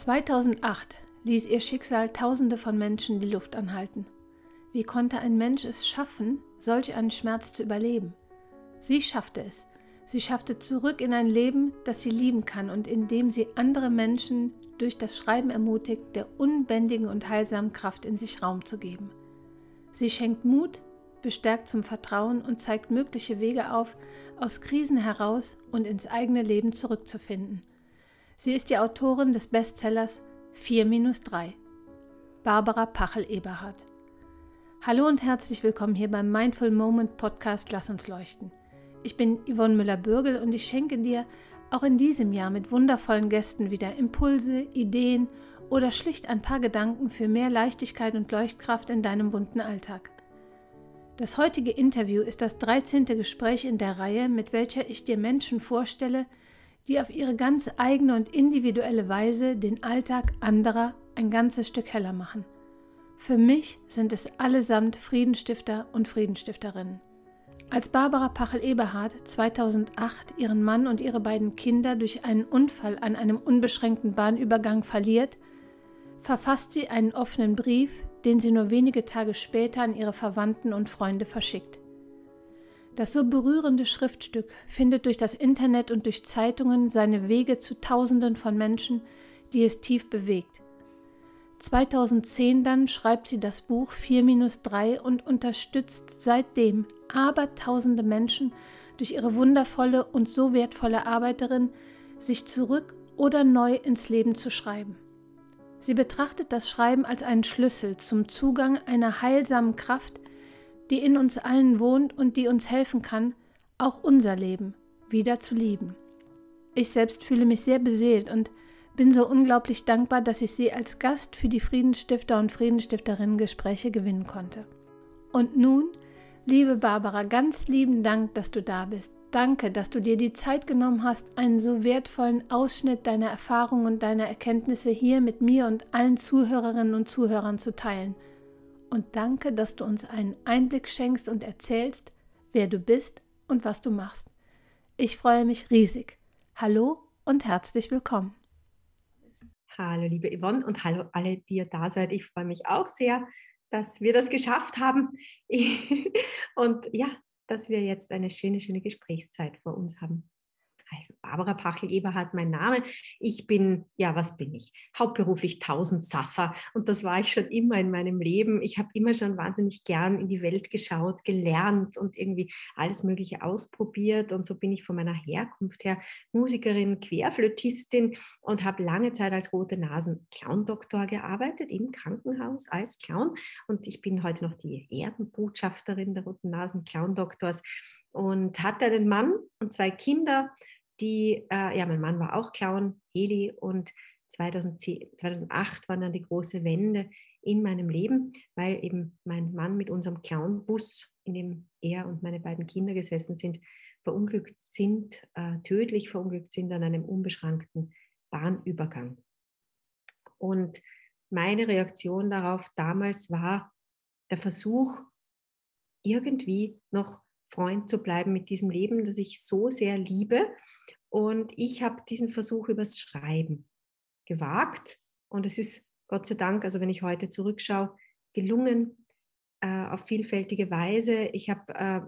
2008 ließ ihr Schicksal Tausende von Menschen die Luft anhalten. Wie konnte ein Mensch es schaffen, solch einen Schmerz zu überleben? Sie schaffte es. Sie schaffte zurück in ein Leben, das sie lieben kann und in dem sie andere Menschen durch das Schreiben ermutigt, der unbändigen und heilsamen Kraft in sich Raum zu geben. Sie schenkt Mut, bestärkt zum Vertrauen und zeigt mögliche Wege auf, aus Krisen heraus und ins eigene Leben zurückzufinden. Sie ist die Autorin des Bestsellers 4-3. Barbara Pachel-Eberhardt. Hallo und herzlich willkommen hier beim Mindful Moment Podcast Lass uns leuchten. Ich bin Yvonne Müller-Bürgel und ich schenke dir auch in diesem Jahr mit wundervollen Gästen wieder Impulse, Ideen oder schlicht ein paar Gedanken für mehr Leichtigkeit und Leuchtkraft in deinem bunten Alltag. Das heutige Interview ist das 13. Gespräch in der Reihe, mit welcher ich dir Menschen vorstelle, die auf ihre ganz eigene und individuelle Weise den Alltag anderer ein ganzes Stück heller machen. Für mich sind es allesamt Friedenstifter und Friedenstifterinnen. Als Barbara Pachel-Eberhardt 2008 ihren Mann und ihre beiden Kinder durch einen Unfall an einem unbeschränkten Bahnübergang verliert, verfasst sie einen offenen Brief, den sie nur wenige Tage später an ihre Verwandten und Freunde verschickt. Das so berührende Schriftstück findet durch das Internet und durch Zeitungen seine Wege zu Tausenden von Menschen, die es tief bewegt. 2010 dann schreibt sie das Buch 4-3 und unterstützt seitdem abertausende Menschen durch ihre wundervolle und so wertvolle Arbeiterin, sich zurück oder neu ins Leben zu schreiben. Sie betrachtet das Schreiben als einen Schlüssel zum Zugang einer heilsamen Kraft, die in uns allen wohnt und die uns helfen kann, auch unser Leben wieder zu lieben. Ich selbst fühle mich sehr beseelt und bin so unglaublich dankbar, dass ich Sie als Gast für die Friedensstifter und Friedensstifterinnen Gespräche gewinnen konnte. Und nun, liebe Barbara, ganz lieben Dank, dass du da bist. Danke, dass du dir die Zeit genommen hast, einen so wertvollen Ausschnitt deiner Erfahrungen und deiner Erkenntnisse hier mit mir und allen Zuhörerinnen und Zuhörern zu teilen. Und danke, dass du uns einen Einblick schenkst und erzählst, wer du bist und was du machst. Ich freue mich riesig. Hallo und herzlich willkommen. Hallo, liebe Yvonne und hallo alle, die ihr da seid. Ich freue mich auch sehr, dass wir das geschafft haben und ja, dass wir jetzt eine schöne, schöne Gesprächszeit vor uns haben. Also Barbara Pachel-Eberhardt, mein Name. Ich bin, ja, was bin ich? Hauptberuflich Tausendsasser und das war ich schon immer in meinem Leben. Ich habe immer schon wahnsinnig gern in die Welt geschaut, gelernt und irgendwie alles Mögliche ausprobiert und so bin ich von meiner Herkunft her Musikerin, Querflötistin und habe lange Zeit als rote Nasen Clown-Doktor gearbeitet im Krankenhaus als Clown und ich bin heute noch die Erdenbotschafterin der roten Nasen Clown-Doktors und hatte einen Mann und zwei Kinder die, äh, ja, mein Mann war auch Clown, Heli, und 2010, 2008 war dann die große Wende in meinem Leben, weil eben mein Mann mit unserem Clownbus, in dem er und meine beiden Kinder gesessen sind, verunglückt sind, äh, tödlich verunglückt sind an einem unbeschrankten Bahnübergang. Und meine Reaktion darauf damals war der Versuch, irgendwie noch Freund zu bleiben mit diesem Leben, das ich so sehr liebe. Und ich habe diesen Versuch übers Schreiben gewagt. Und es ist Gott sei Dank, also wenn ich heute zurückschaue, gelungen äh, auf vielfältige Weise. Ich habe äh,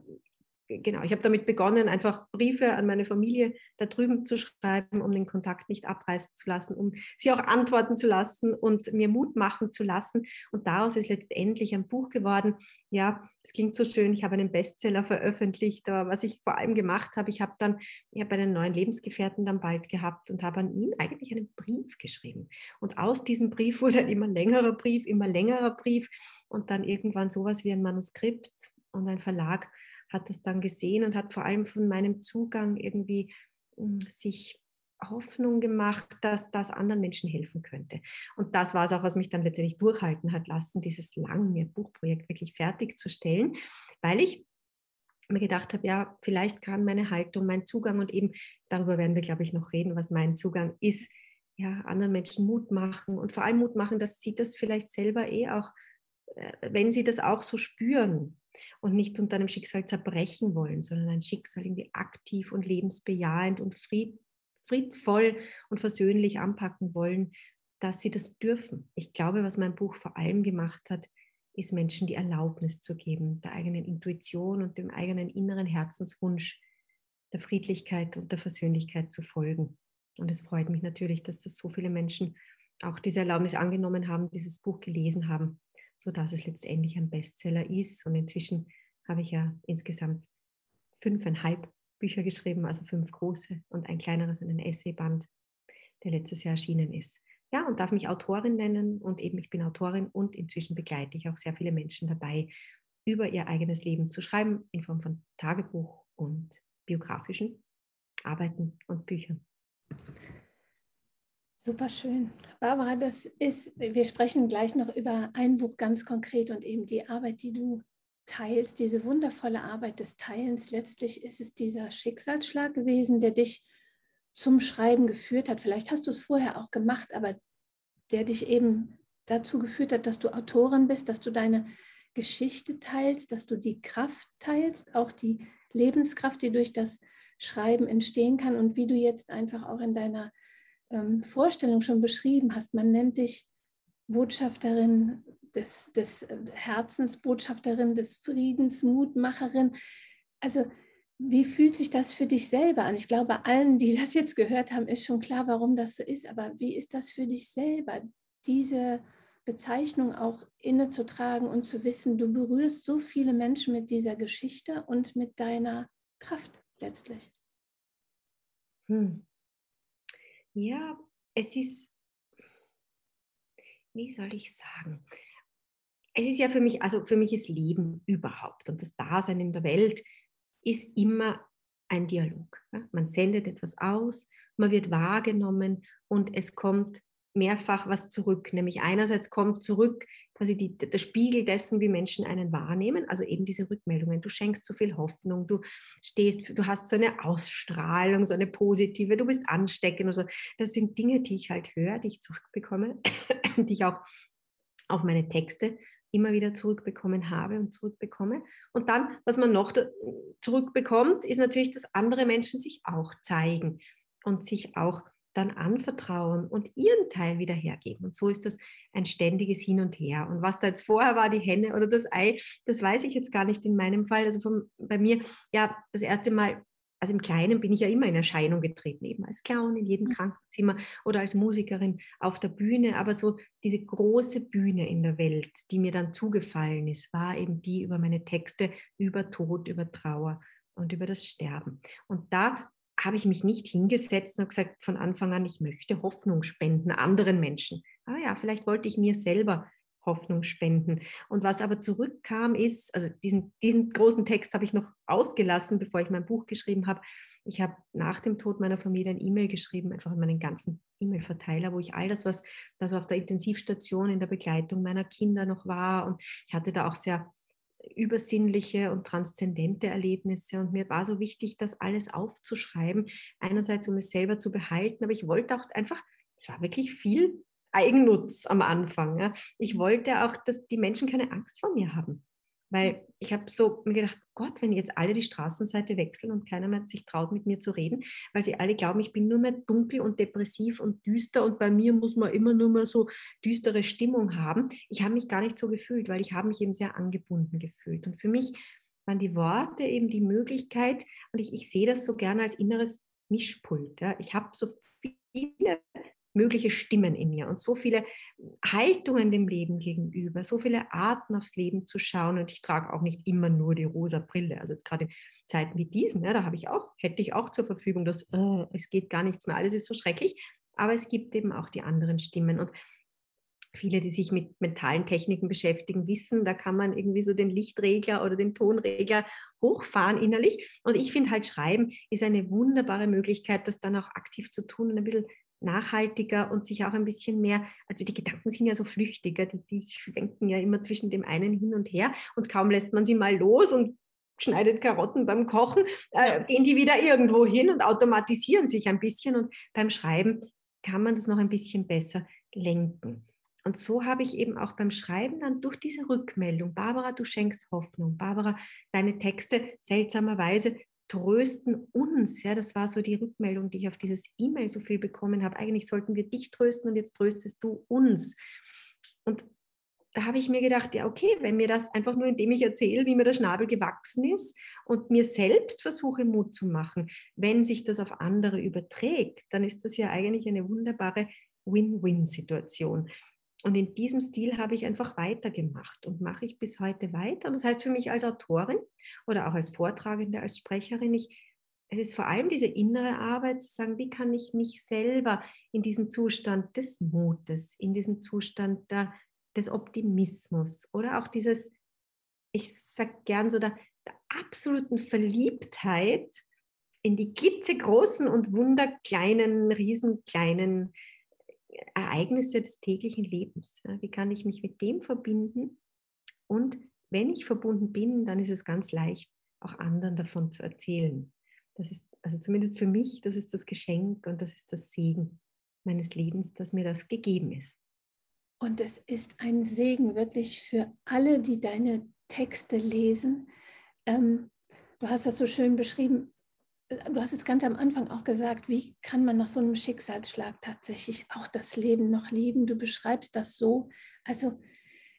genau, ich habe damit begonnen, einfach Briefe an meine Familie da drüben zu schreiben, um den Kontakt nicht abreißen zu lassen, um sie auch antworten zu lassen und mir Mut machen zu lassen. Und daraus ist letztendlich ein Buch geworden. Ja, es klingt so schön. Ich habe einen Bestseller veröffentlicht, aber was ich vor allem gemacht habe, ich habe dann, ich habe einen neuen Lebensgefährten dann bald gehabt und habe an ihn eigentlich einen Brief geschrieben. Und aus diesem Brief wurde ein immer längerer Brief, immer längerer Brief und dann irgendwann sowas wie ein Manuskript und ein Verlag hat das dann gesehen und hat vor allem von meinem Zugang irgendwie hm, sich Hoffnung gemacht, dass das anderen Menschen helfen könnte. Und das war es auch, was mich dann letztendlich durchhalten hat lassen, dieses lange Buchprojekt wirklich fertigzustellen, weil ich mir gedacht habe, ja, vielleicht kann meine Haltung, mein Zugang und eben darüber werden wir, glaube ich, noch reden, was mein Zugang ist, ja, anderen Menschen Mut machen und vor allem Mut machen, dass sie das vielleicht selber eh auch, äh, wenn sie das auch so spüren, und nicht unter einem Schicksal zerbrechen wollen, sondern ein Schicksal irgendwie aktiv und lebensbejahend und fried, friedvoll und versöhnlich anpacken wollen, dass sie das dürfen. Ich glaube, was mein Buch vor allem gemacht hat, ist Menschen die Erlaubnis zu geben, der eigenen Intuition und dem eigenen inneren Herzenswunsch der Friedlichkeit und der Versöhnlichkeit zu folgen. Und es freut mich natürlich, dass das so viele Menschen auch diese Erlaubnis angenommen haben, dieses Buch gelesen haben, sodass es letztendlich ein Bestseller ist. Und inzwischen habe ich ja insgesamt fünfeinhalb Bücher geschrieben, also fünf große und ein kleineres, ein Essayband, der letztes Jahr erschienen ist. Ja, und darf mich Autorin nennen und eben ich bin Autorin und inzwischen begleite ich auch sehr viele Menschen dabei, über ihr eigenes Leben zu schreiben in Form von Tagebuch und biografischen Arbeiten und Büchern. Super schön. Barbara, das ist, wir sprechen gleich noch über ein Buch ganz konkret und eben die Arbeit, die du teilst, diese wundervolle Arbeit des Teilens. Letztlich ist es dieser Schicksalsschlag gewesen, der dich zum Schreiben geführt hat. Vielleicht hast du es vorher auch gemacht, aber der dich eben dazu geführt hat, dass du Autorin bist, dass du deine Geschichte teilst, dass du die Kraft teilst, auch die Lebenskraft, die durch das Schreiben entstehen kann und wie du jetzt einfach auch in deiner ähm, Vorstellung schon beschrieben hast. Man nennt dich Botschafterin des, des äh, Herzens, Botschafterin des Friedens, Mutmacherin. Also wie fühlt sich das für dich selber an? Ich glaube, allen, die das jetzt gehört haben, ist schon klar, warum das so ist. Aber wie ist das für dich selber, diese Bezeichnung auch innezutragen und zu wissen, du berührst so viele Menschen mit dieser Geschichte und mit deiner Kraft letztlich? Hm. Ja, es ist, wie soll ich sagen? Es ist ja für mich, also für mich ist Leben überhaupt und das Dasein in der Welt ist immer ein Dialog. Man sendet etwas aus, man wird wahrgenommen und es kommt mehrfach was zurück. Nämlich einerseits kommt zurück quasi die, der Spiegel dessen, wie Menschen einen wahrnehmen, also eben diese Rückmeldungen. Du schenkst so viel Hoffnung, du stehst, du hast so eine Ausstrahlung, so eine positive, du bist ansteckend. Also das sind Dinge, die ich halt höre, die ich zurückbekomme, die ich auch auf meine Texte immer wieder zurückbekommen habe und zurückbekomme. Und dann, was man noch zurückbekommt, ist natürlich, dass andere Menschen sich auch zeigen und sich auch dann anvertrauen und ihren Teil wieder hergeben. Und so ist das ein ständiges Hin und Her. Und was da jetzt vorher war, die Henne oder das Ei, das weiß ich jetzt gar nicht in meinem Fall. Also vom, bei mir, ja, das erste Mal also im Kleinen bin ich ja immer in Erscheinung getreten, eben als Clown in jedem mhm. Krankenzimmer oder als Musikerin auf der Bühne. Aber so diese große Bühne in der Welt, die mir dann zugefallen ist, war eben die über meine Texte, über Tod, über Trauer und über das Sterben. Und da habe ich mich nicht hingesetzt und gesagt von Anfang an, ich möchte Hoffnung spenden anderen Menschen. Aber ja, vielleicht wollte ich mir selber Hoffnung spenden. Und was aber zurückkam, ist, also diesen, diesen großen Text habe ich noch ausgelassen, bevor ich mein Buch geschrieben habe. Ich habe nach dem Tod meiner Familie ein E-Mail geschrieben, einfach in meinen ganzen E-Mail-Verteiler, wo ich all das, was das auf der Intensivstation in der Begleitung meiner Kinder noch war. Und ich hatte da auch sehr übersinnliche und transzendente Erlebnisse. Und mir war so wichtig, das alles aufzuschreiben. Einerseits, um es selber zu behalten, aber ich wollte auch einfach, es war wirklich viel Eigennutz am Anfang. Ja. Ich wollte auch, dass die Menschen keine Angst vor mir haben. Weil ich habe so mir gedacht, Gott, wenn jetzt alle die Straßenseite wechseln und keiner mehr sich traut, mit mir zu reden, weil sie alle glauben, ich bin nur mehr dunkel und depressiv und düster und bei mir muss man immer nur mehr so düstere Stimmung haben. Ich habe mich gar nicht so gefühlt, weil ich habe mich eben sehr angebunden gefühlt. Und für mich waren die Worte eben die Möglichkeit, und ich, ich sehe das so gerne als inneres Mischpult. Ja. Ich habe so viele mögliche Stimmen in mir und so viele Haltungen dem Leben gegenüber, so viele Arten aufs Leben zu schauen. Und ich trage auch nicht immer nur die rosa Brille. Also jetzt gerade in Zeiten wie diesen, ja, da habe ich auch, hätte ich auch zur Verfügung, dass oh, es geht gar nichts mehr, alles ist so schrecklich. Aber es gibt eben auch die anderen Stimmen. Und viele, die sich mit mentalen Techniken beschäftigen, wissen, da kann man irgendwie so den Lichtregler oder den Tonregler hochfahren innerlich. Und ich finde halt, Schreiben ist eine wunderbare Möglichkeit, das dann auch aktiv zu tun und ein bisschen nachhaltiger und sich auch ein bisschen mehr, also die Gedanken sind ja so flüchtiger, die, die schwenken ja immer zwischen dem einen hin und her und kaum lässt man sie mal los und schneidet Karotten beim Kochen, äh, gehen die wieder irgendwo hin und automatisieren sich ein bisschen und beim Schreiben kann man das noch ein bisschen besser lenken. Und so habe ich eben auch beim Schreiben dann durch diese Rückmeldung, Barbara, du schenkst Hoffnung, Barbara, deine Texte seltsamerweise trösten uns. Ja, das war so die Rückmeldung, die ich auf dieses E-Mail so viel bekommen habe. Eigentlich sollten wir dich trösten und jetzt tröstest du uns. Und da habe ich mir gedacht, ja, okay, wenn mir das einfach nur, indem ich erzähle, wie mir der Schnabel gewachsen ist und mir selbst versuche, Mut zu machen, wenn sich das auf andere überträgt, dann ist das ja eigentlich eine wunderbare Win-Win-Situation. Und in diesem Stil habe ich einfach weitergemacht und mache ich bis heute weiter. Das heißt für mich als Autorin oder auch als Vortragende, als Sprecherin, ich, es ist vor allem diese innere Arbeit zu sagen, wie kann ich mich selber in diesen Zustand des Mutes, in diesen Zustand der, des Optimismus oder auch dieses, ich sage gern so, der, der absoluten Verliebtheit in die glitzegroßen und wunderkleinen, riesenkleinen Ereignisse des täglichen Lebens. Wie kann ich mich mit dem verbinden? Und wenn ich verbunden bin, dann ist es ganz leicht, auch anderen davon zu erzählen. Das ist, also zumindest für mich, das ist das Geschenk und das ist das Segen meines Lebens, dass mir das gegeben ist. Und es ist ein Segen wirklich für alle, die deine Texte lesen. Ähm, du hast das so schön beschrieben du hast es ganz am Anfang auch gesagt, wie kann man nach so einem Schicksalsschlag tatsächlich auch das Leben noch lieben? Du beschreibst das so. Also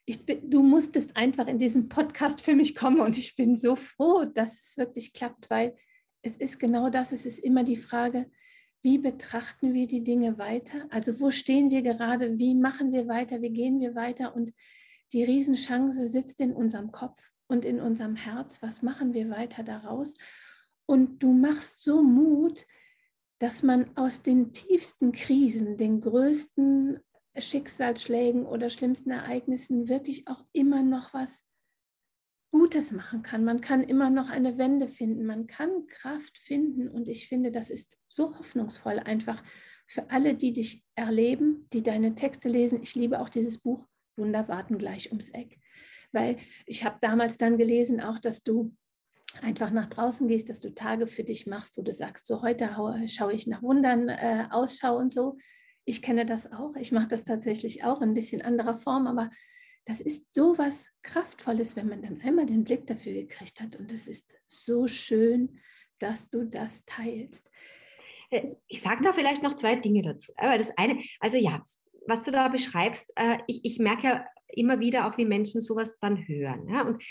ich bin, du musstest einfach in diesen Podcast für mich kommen und ich bin so froh, dass es wirklich klappt, weil es ist genau das, es ist immer die Frage, wie betrachten wir die Dinge weiter? Also wo stehen wir gerade? Wie machen wir weiter? Wie gehen wir weiter? Und die Riesenchance sitzt in unserem Kopf und in unserem Herz. Was machen wir weiter daraus? Und du machst so Mut, dass man aus den tiefsten Krisen, den größten Schicksalsschlägen oder schlimmsten Ereignissen wirklich auch immer noch was Gutes machen kann. Man kann immer noch eine Wende finden, man kann Kraft finden und ich finde, das ist so hoffnungsvoll einfach für alle, die dich erleben, die deine Texte lesen. Ich liebe auch dieses Buch Wunder warten gleich ums Eck, weil ich habe damals dann gelesen auch, dass du einfach nach draußen gehst, dass du Tage für dich machst, wo du sagst, so heute schaue ich nach Wundern äh, Ausschau und so. Ich kenne das auch. Ich mache das tatsächlich auch in ein bisschen anderer Form, aber das ist so was Kraftvolles, wenn man dann einmal den Blick dafür gekriegt hat. Und es ist so schön, dass du das teilst. Äh, ich sage da vielleicht noch zwei Dinge dazu. Aber das eine, also ja, was du da beschreibst, äh, ich, ich merke ja immer wieder auch, wie Menschen sowas dann hören. Und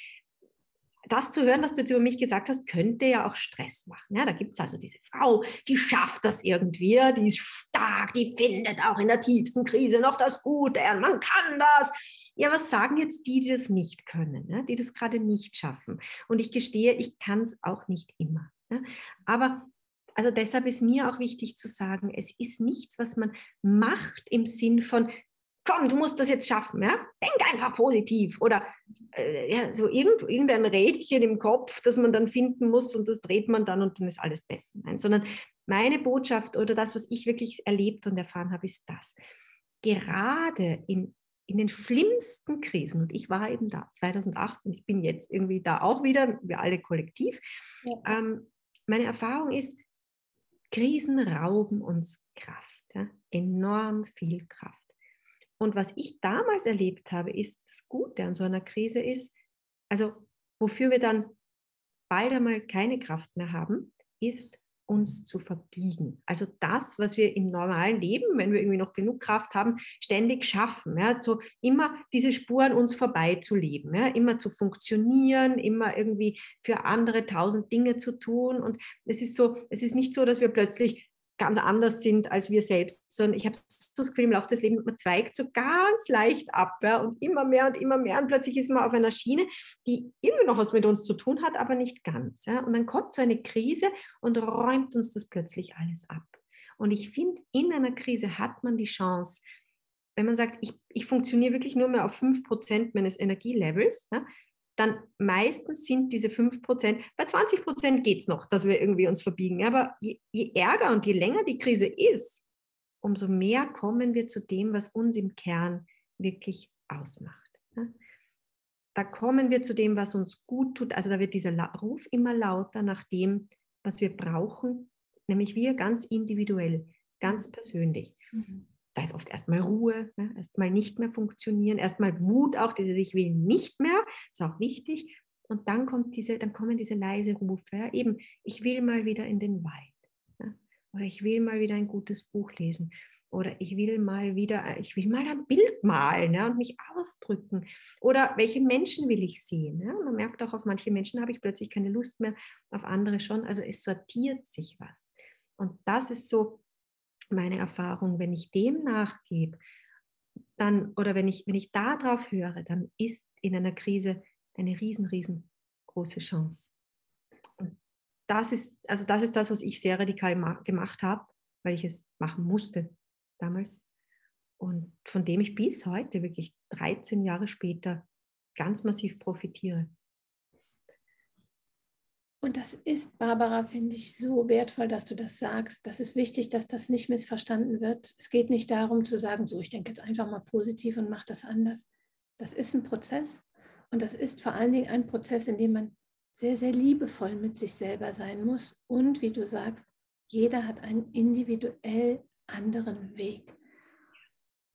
das zu hören, was du jetzt über mich gesagt hast, könnte ja auch Stress machen. Ja, da gibt es also diese Frau, die schafft das irgendwie, die ist stark, die findet auch in der tiefsten Krise noch das Gute, man kann das. Ja, was sagen jetzt die, die das nicht können, ja, die das gerade nicht schaffen? Und ich gestehe, ich kann es auch nicht immer. Ja. Aber also deshalb ist mir auch wichtig zu sagen, es ist nichts, was man macht im Sinn von, komm, du musst das jetzt schaffen, ja? Denk einfach positiv. Oder äh, ja, so irgend, irgendein Rädchen im Kopf, das man dann finden muss und das dreht man dann und dann ist alles besser. Nein, sondern meine Botschaft oder das, was ich wirklich erlebt und erfahren habe, ist das. Gerade in, in den schlimmsten Krisen, und ich war eben da 2008 und ich bin jetzt irgendwie da auch wieder, wir alle kollektiv, ja. ähm, meine Erfahrung ist, Krisen rauben uns Kraft, ja? enorm viel Kraft. Und was ich damals erlebt habe, ist das Gute an so einer Krise ist, also wofür wir dann bald einmal keine Kraft mehr haben, ist uns zu verbiegen. Also das, was wir im normalen Leben, wenn wir irgendwie noch genug Kraft haben, ständig schaffen. Ja, so immer diese Spuren uns vorbeizuleben, ja, immer zu funktionieren, immer irgendwie für andere tausend Dinge zu tun. Und es ist so, es ist nicht so, dass wir plötzlich ganz anders sind als wir selbst, sondern ich habe so das Gefühl, im Laufe des Lebens, man zweigt so ganz leicht ab ja, und immer mehr und immer mehr und plötzlich ist man auf einer Schiene, die irgendwie noch was mit uns zu tun hat, aber nicht ganz. Ja. Und dann kommt so eine Krise und räumt uns das plötzlich alles ab. Und ich finde, in einer Krise hat man die Chance, wenn man sagt, ich, ich funktioniere wirklich nur mehr auf 5% meines Energielevels, ja, dann meistens sind diese 5 Prozent, bei 20 Prozent geht es noch, dass wir irgendwie uns verbiegen. Aber je, je ärger und je länger die Krise ist, umso mehr kommen wir zu dem, was uns im Kern wirklich ausmacht. Da kommen wir zu dem, was uns gut tut. Also da wird dieser Ruf immer lauter nach dem, was wir brauchen, nämlich wir ganz individuell, ganz persönlich. Mhm da ist oft erstmal Ruhe, ne? erstmal nicht mehr funktionieren, erstmal Wut auch, die sich will nicht mehr, ist auch wichtig. Und dann, kommt diese, dann kommen diese leise Rufe. Ja? Eben, ich will mal wieder in den Wald. Ja? Oder ich will mal wieder ein gutes Buch lesen. Oder ich will mal wieder, ich will mal ein Bild malen ja, und mich ausdrücken. Oder welche Menschen will ich sehen? Man merkt auch, auf manche Menschen habe ich plötzlich keine Lust mehr, auf andere schon. Also es sortiert sich was. Und das ist so meine Erfahrung, wenn ich dem nachgebe, dann, oder wenn ich, wenn ich darauf höre, dann ist in einer Krise eine riesen, riesengroße Chance. Und das ist, also das ist das, was ich sehr radikal gemacht habe, weil ich es machen musste damals. Und von dem ich bis heute, wirklich 13 Jahre später, ganz massiv profitiere. Und das ist, Barbara, finde ich so wertvoll, dass du das sagst. Das ist wichtig, dass das nicht missverstanden wird. Es geht nicht darum zu sagen, so, ich denke jetzt einfach mal positiv und mache das anders. Das ist ein Prozess. Und das ist vor allen Dingen ein Prozess, in dem man sehr, sehr liebevoll mit sich selber sein muss. Und wie du sagst, jeder hat einen individuell anderen Weg.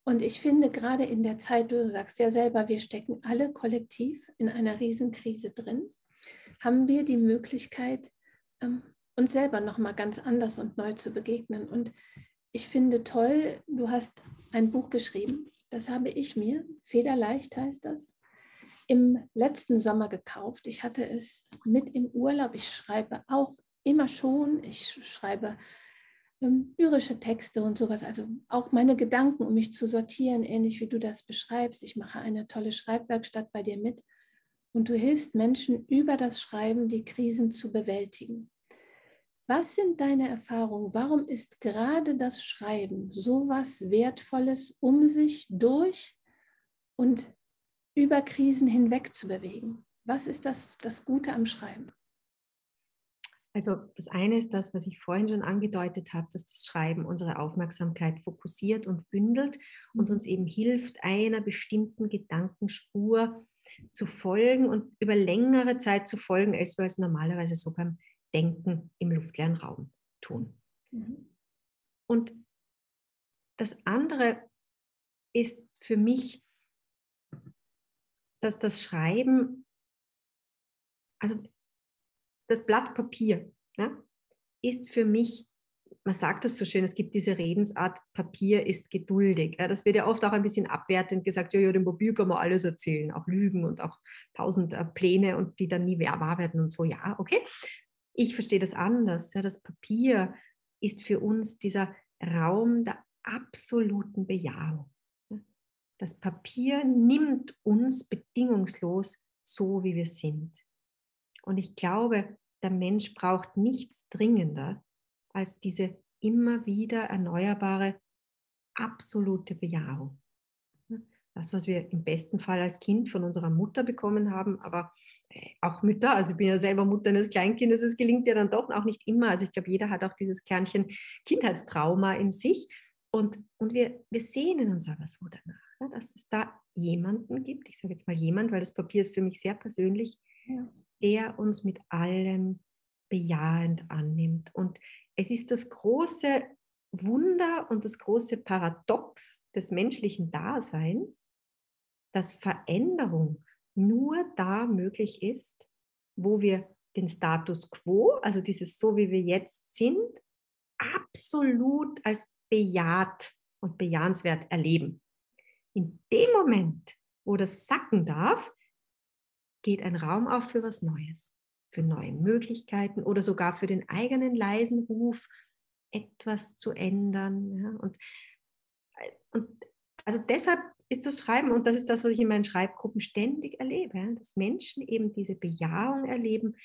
Und ich finde gerade in der Zeit, du sagst ja selber, wir stecken alle kollektiv in einer Riesenkrise drin haben wir die Möglichkeit, ähm, uns selber nochmal ganz anders und neu zu begegnen. Und ich finde toll, du hast ein Buch geschrieben, das habe ich mir, Federleicht heißt das, im letzten Sommer gekauft. Ich hatte es mit im Urlaub. Ich schreibe auch immer schon. Ich schreibe ähm, lyrische Texte und sowas, also auch meine Gedanken, um mich zu sortieren, ähnlich wie du das beschreibst. Ich mache eine tolle Schreibwerkstatt bei dir mit und du hilfst Menschen über das Schreiben, die Krisen zu bewältigen. Was sind deine Erfahrungen? Warum ist gerade das Schreiben so was Wertvolles, um sich durch und über Krisen hinweg zu bewegen? Was ist das, das Gute am Schreiben? Also das eine ist das, was ich vorhin schon angedeutet habe, dass das Schreiben unsere Aufmerksamkeit fokussiert und bündelt und mhm. uns eben hilft, einer bestimmten Gedankenspur zu folgen und über längere Zeit zu folgen, als wir es normalerweise so beim Denken im luftleeren Raum tun. Mhm. Und das andere ist für mich, dass das Schreiben, also das Blatt Papier, ja, ist für mich man sagt das so schön, es gibt diese Redensart, Papier ist geduldig. Das wird ja oft auch ein bisschen abwertend gesagt, ja, ja, dem Papier kann man alles erzählen, auch Lügen und auch tausend äh, Pläne und die dann nie wahr werden und so. Ja, okay. Ich verstehe das anders. Das Papier ist für uns dieser Raum der absoluten Bejahung. Das Papier nimmt uns bedingungslos so, wie wir sind. Und ich glaube, der Mensch braucht nichts dringender, als diese immer wieder erneuerbare, absolute Bejahung. Das, was wir im besten Fall als Kind von unserer Mutter bekommen haben, aber äh, auch Mütter, also ich bin ja selber Mutter eines Kleinkindes, es gelingt ja dann doch auch nicht immer. Also ich glaube, jeder hat auch dieses Kernchen Kindheitstrauma in sich. Und, und wir, wir sehnen uns aber so danach, dass es da jemanden gibt, ich sage jetzt mal jemand, weil das Papier ist für mich sehr persönlich, ja. der uns mit allem bejahend annimmt. Und es ist das große Wunder und das große Paradox des menschlichen Daseins, dass Veränderung nur da möglich ist, wo wir den Status quo, also dieses so wie wir jetzt sind, absolut als bejaht und bejahenswert erleben. In dem Moment, wo das sacken darf, geht ein Raum auf für was Neues für neue Möglichkeiten oder sogar für den eigenen leisen Ruf etwas zu ändern. Ja? Und, äh, und also deshalb ist das Schreiben, und das ist das, was ich in meinen Schreibgruppen ständig erlebe, ja? dass Menschen eben diese Bejahung erleben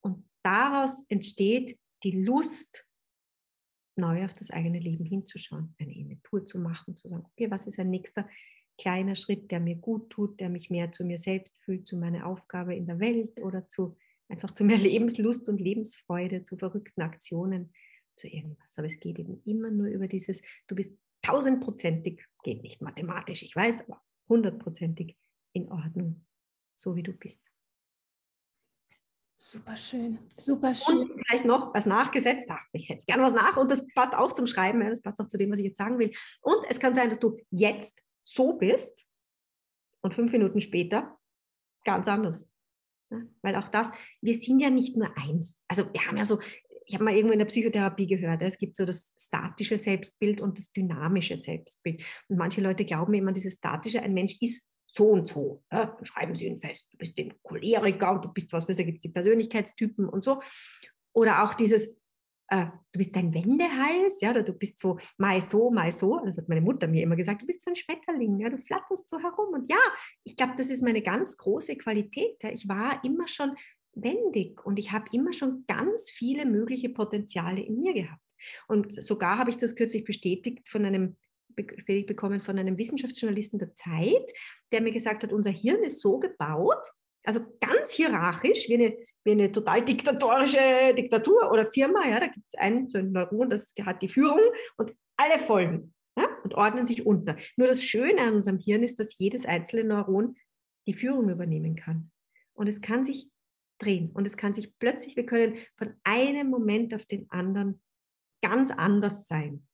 und daraus entsteht die Lust, neu auf das eigene Leben hinzuschauen, eine Inventur zu machen, zu sagen, okay, was ist ein nächster kleiner Schritt, der mir gut tut, der mich mehr zu mir selbst fühlt, zu meiner Aufgabe in der Welt oder zu einfach zu mehr Lebenslust und Lebensfreude, zu verrückten Aktionen, zu irgendwas. Aber es geht eben immer nur über dieses, du bist tausendprozentig, geht nicht mathematisch, ich weiß, aber hundertprozentig in Ordnung, so wie du bist. Super schön, super schön. Und vielleicht noch was nachgesetzt. Ach, ich setze gerne was nach und das passt auch zum Schreiben, das passt auch zu dem, was ich jetzt sagen will. Und es kann sein, dass du jetzt so bist und fünf Minuten später ganz anders? Weil auch das, wir sind ja nicht nur eins. Also wir haben ja so, ich habe mal irgendwo in der Psychotherapie gehört, es gibt so das statische Selbstbild und das dynamische Selbstbild. Und manche Leute glauben immer, dieses statische, ein Mensch ist so und so. Ja, schreiben sie ihn fest, du bist ein Choleriker und du bist was, was gibt es die Persönlichkeitstypen und so. Oder auch dieses, äh, du bist ein Wendehals, ja, oder du bist so mal so, mal so. Das hat meine Mutter mir immer gesagt, du bist so ein Schmetterling, ja, du flatterst so herum. Und ja, ich glaube, das ist meine ganz große Qualität. Ja. Ich war immer schon wendig und ich habe immer schon ganz viele mögliche Potenziale in mir gehabt. Und sogar habe ich das kürzlich bestätigt von einem bekommen von einem Wissenschaftsjournalisten der Zeit, der mir gesagt hat, unser Hirn ist so gebaut, also ganz hierarchisch, wie eine, wie eine total diktatorische Diktatur oder Firma. Ja, da gibt es einen, so ein Neuron, das hat die Führung und alle folgen ja, und ordnen sich unter. Nur das Schöne an unserem Hirn ist, dass jedes einzelne Neuron die Führung übernehmen kann. Und es kann sich drehen und es kann sich plötzlich, wir können von einem Moment auf den anderen ganz anders sein.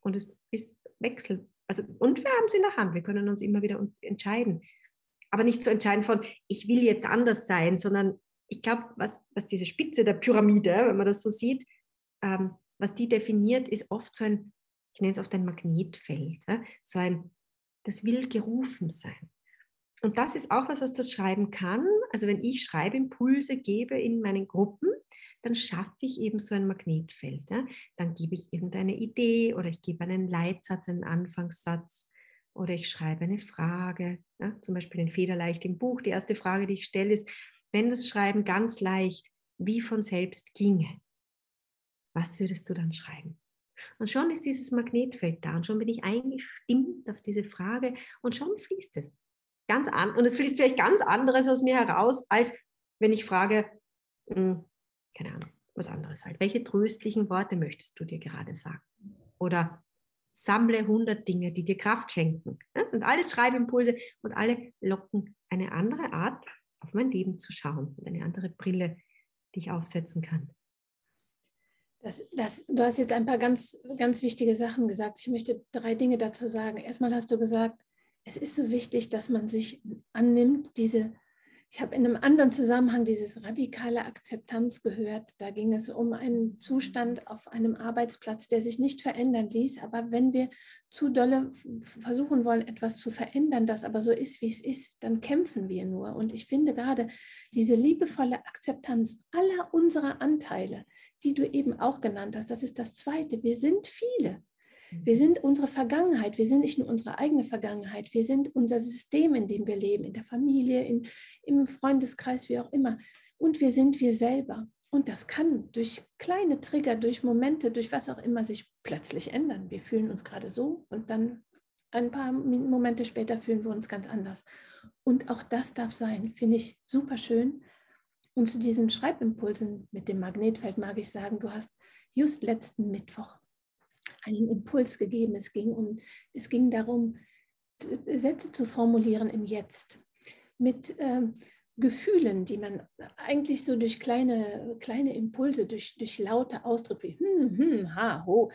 Und es ist Wechsel. Also, und wir haben es in der Hand, wir können uns immer wieder entscheiden aber nicht zu entscheiden von, ich will jetzt anders sein, sondern ich glaube, was, was diese Spitze der Pyramide, wenn man das so sieht, ähm, was die definiert, ist oft so ein, ich nenne es oft ein Magnetfeld, ja? so ein, das will gerufen sein. Und das ist auch was, was das Schreiben kann. Also wenn ich Schreibimpulse gebe in meinen Gruppen, dann schaffe ich eben so ein Magnetfeld. Ja? Dann gebe ich irgendeine Idee oder ich gebe einen Leitsatz, einen Anfangssatz oder ich schreibe eine Frage, ja, zum Beispiel in Federleicht im Buch. Die erste Frage, die ich stelle, ist, wenn das Schreiben ganz leicht wie von selbst ginge, was würdest du dann schreiben? Und schon ist dieses Magnetfeld da und schon bin ich eingestimmt auf diese Frage und schon fließt es. Ganz an und es fließt vielleicht ganz anderes aus mir heraus, als wenn ich frage, mh, hm, keine Ahnung, was anderes halt. Welche tröstlichen Worte möchtest du dir gerade sagen? Oder sammle 100 Dinge, die dir Kraft schenken. Und alles Schreibimpulse und alle locken eine andere Art, auf mein Leben zu schauen und eine andere Brille, die ich aufsetzen kann. Das, das, du hast jetzt ein paar ganz, ganz wichtige Sachen gesagt. Ich möchte drei Dinge dazu sagen. Erstmal hast du gesagt, es ist so wichtig, dass man sich annimmt, diese ich habe in einem anderen Zusammenhang dieses radikale Akzeptanz gehört. Da ging es um einen Zustand auf einem Arbeitsplatz, der sich nicht verändern ließ. Aber wenn wir zu dolle versuchen wollen, etwas zu verändern, das aber so ist, wie es ist, dann kämpfen wir nur. Und ich finde gerade diese liebevolle Akzeptanz aller unserer Anteile, die du eben auch genannt hast, das ist das Zweite. Wir sind viele. Wir mhm. sind unsere Vergangenheit. Wir sind nicht nur unsere eigene Vergangenheit. Wir sind unser System, in dem wir leben, in der Familie, in, im Freundeskreis, wie auch immer. Und wir sind wir selber. Und das kann durch kleine Trigger, durch Momente, durch was auch immer sich plötzlich ändern. Wir fühlen uns gerade so und dann ein paar Momente später fühlen wir uns ganz anders. Und auch das darf sein, finde ich super schön. Und zu diesen Schreibimpulsen mit dem Magnetfeld mag ich sagen, du hast just letzten Mittwoch einen Impuls gegeben. Es ging, um, es ging darum, Sätze zu formulieren im Jetzt mit ähm, Gefühlen, die man eigentlich so durch kleine, kleine Impulse, durch, durch laute Ausdrücke wie hm, hm, ha, ho.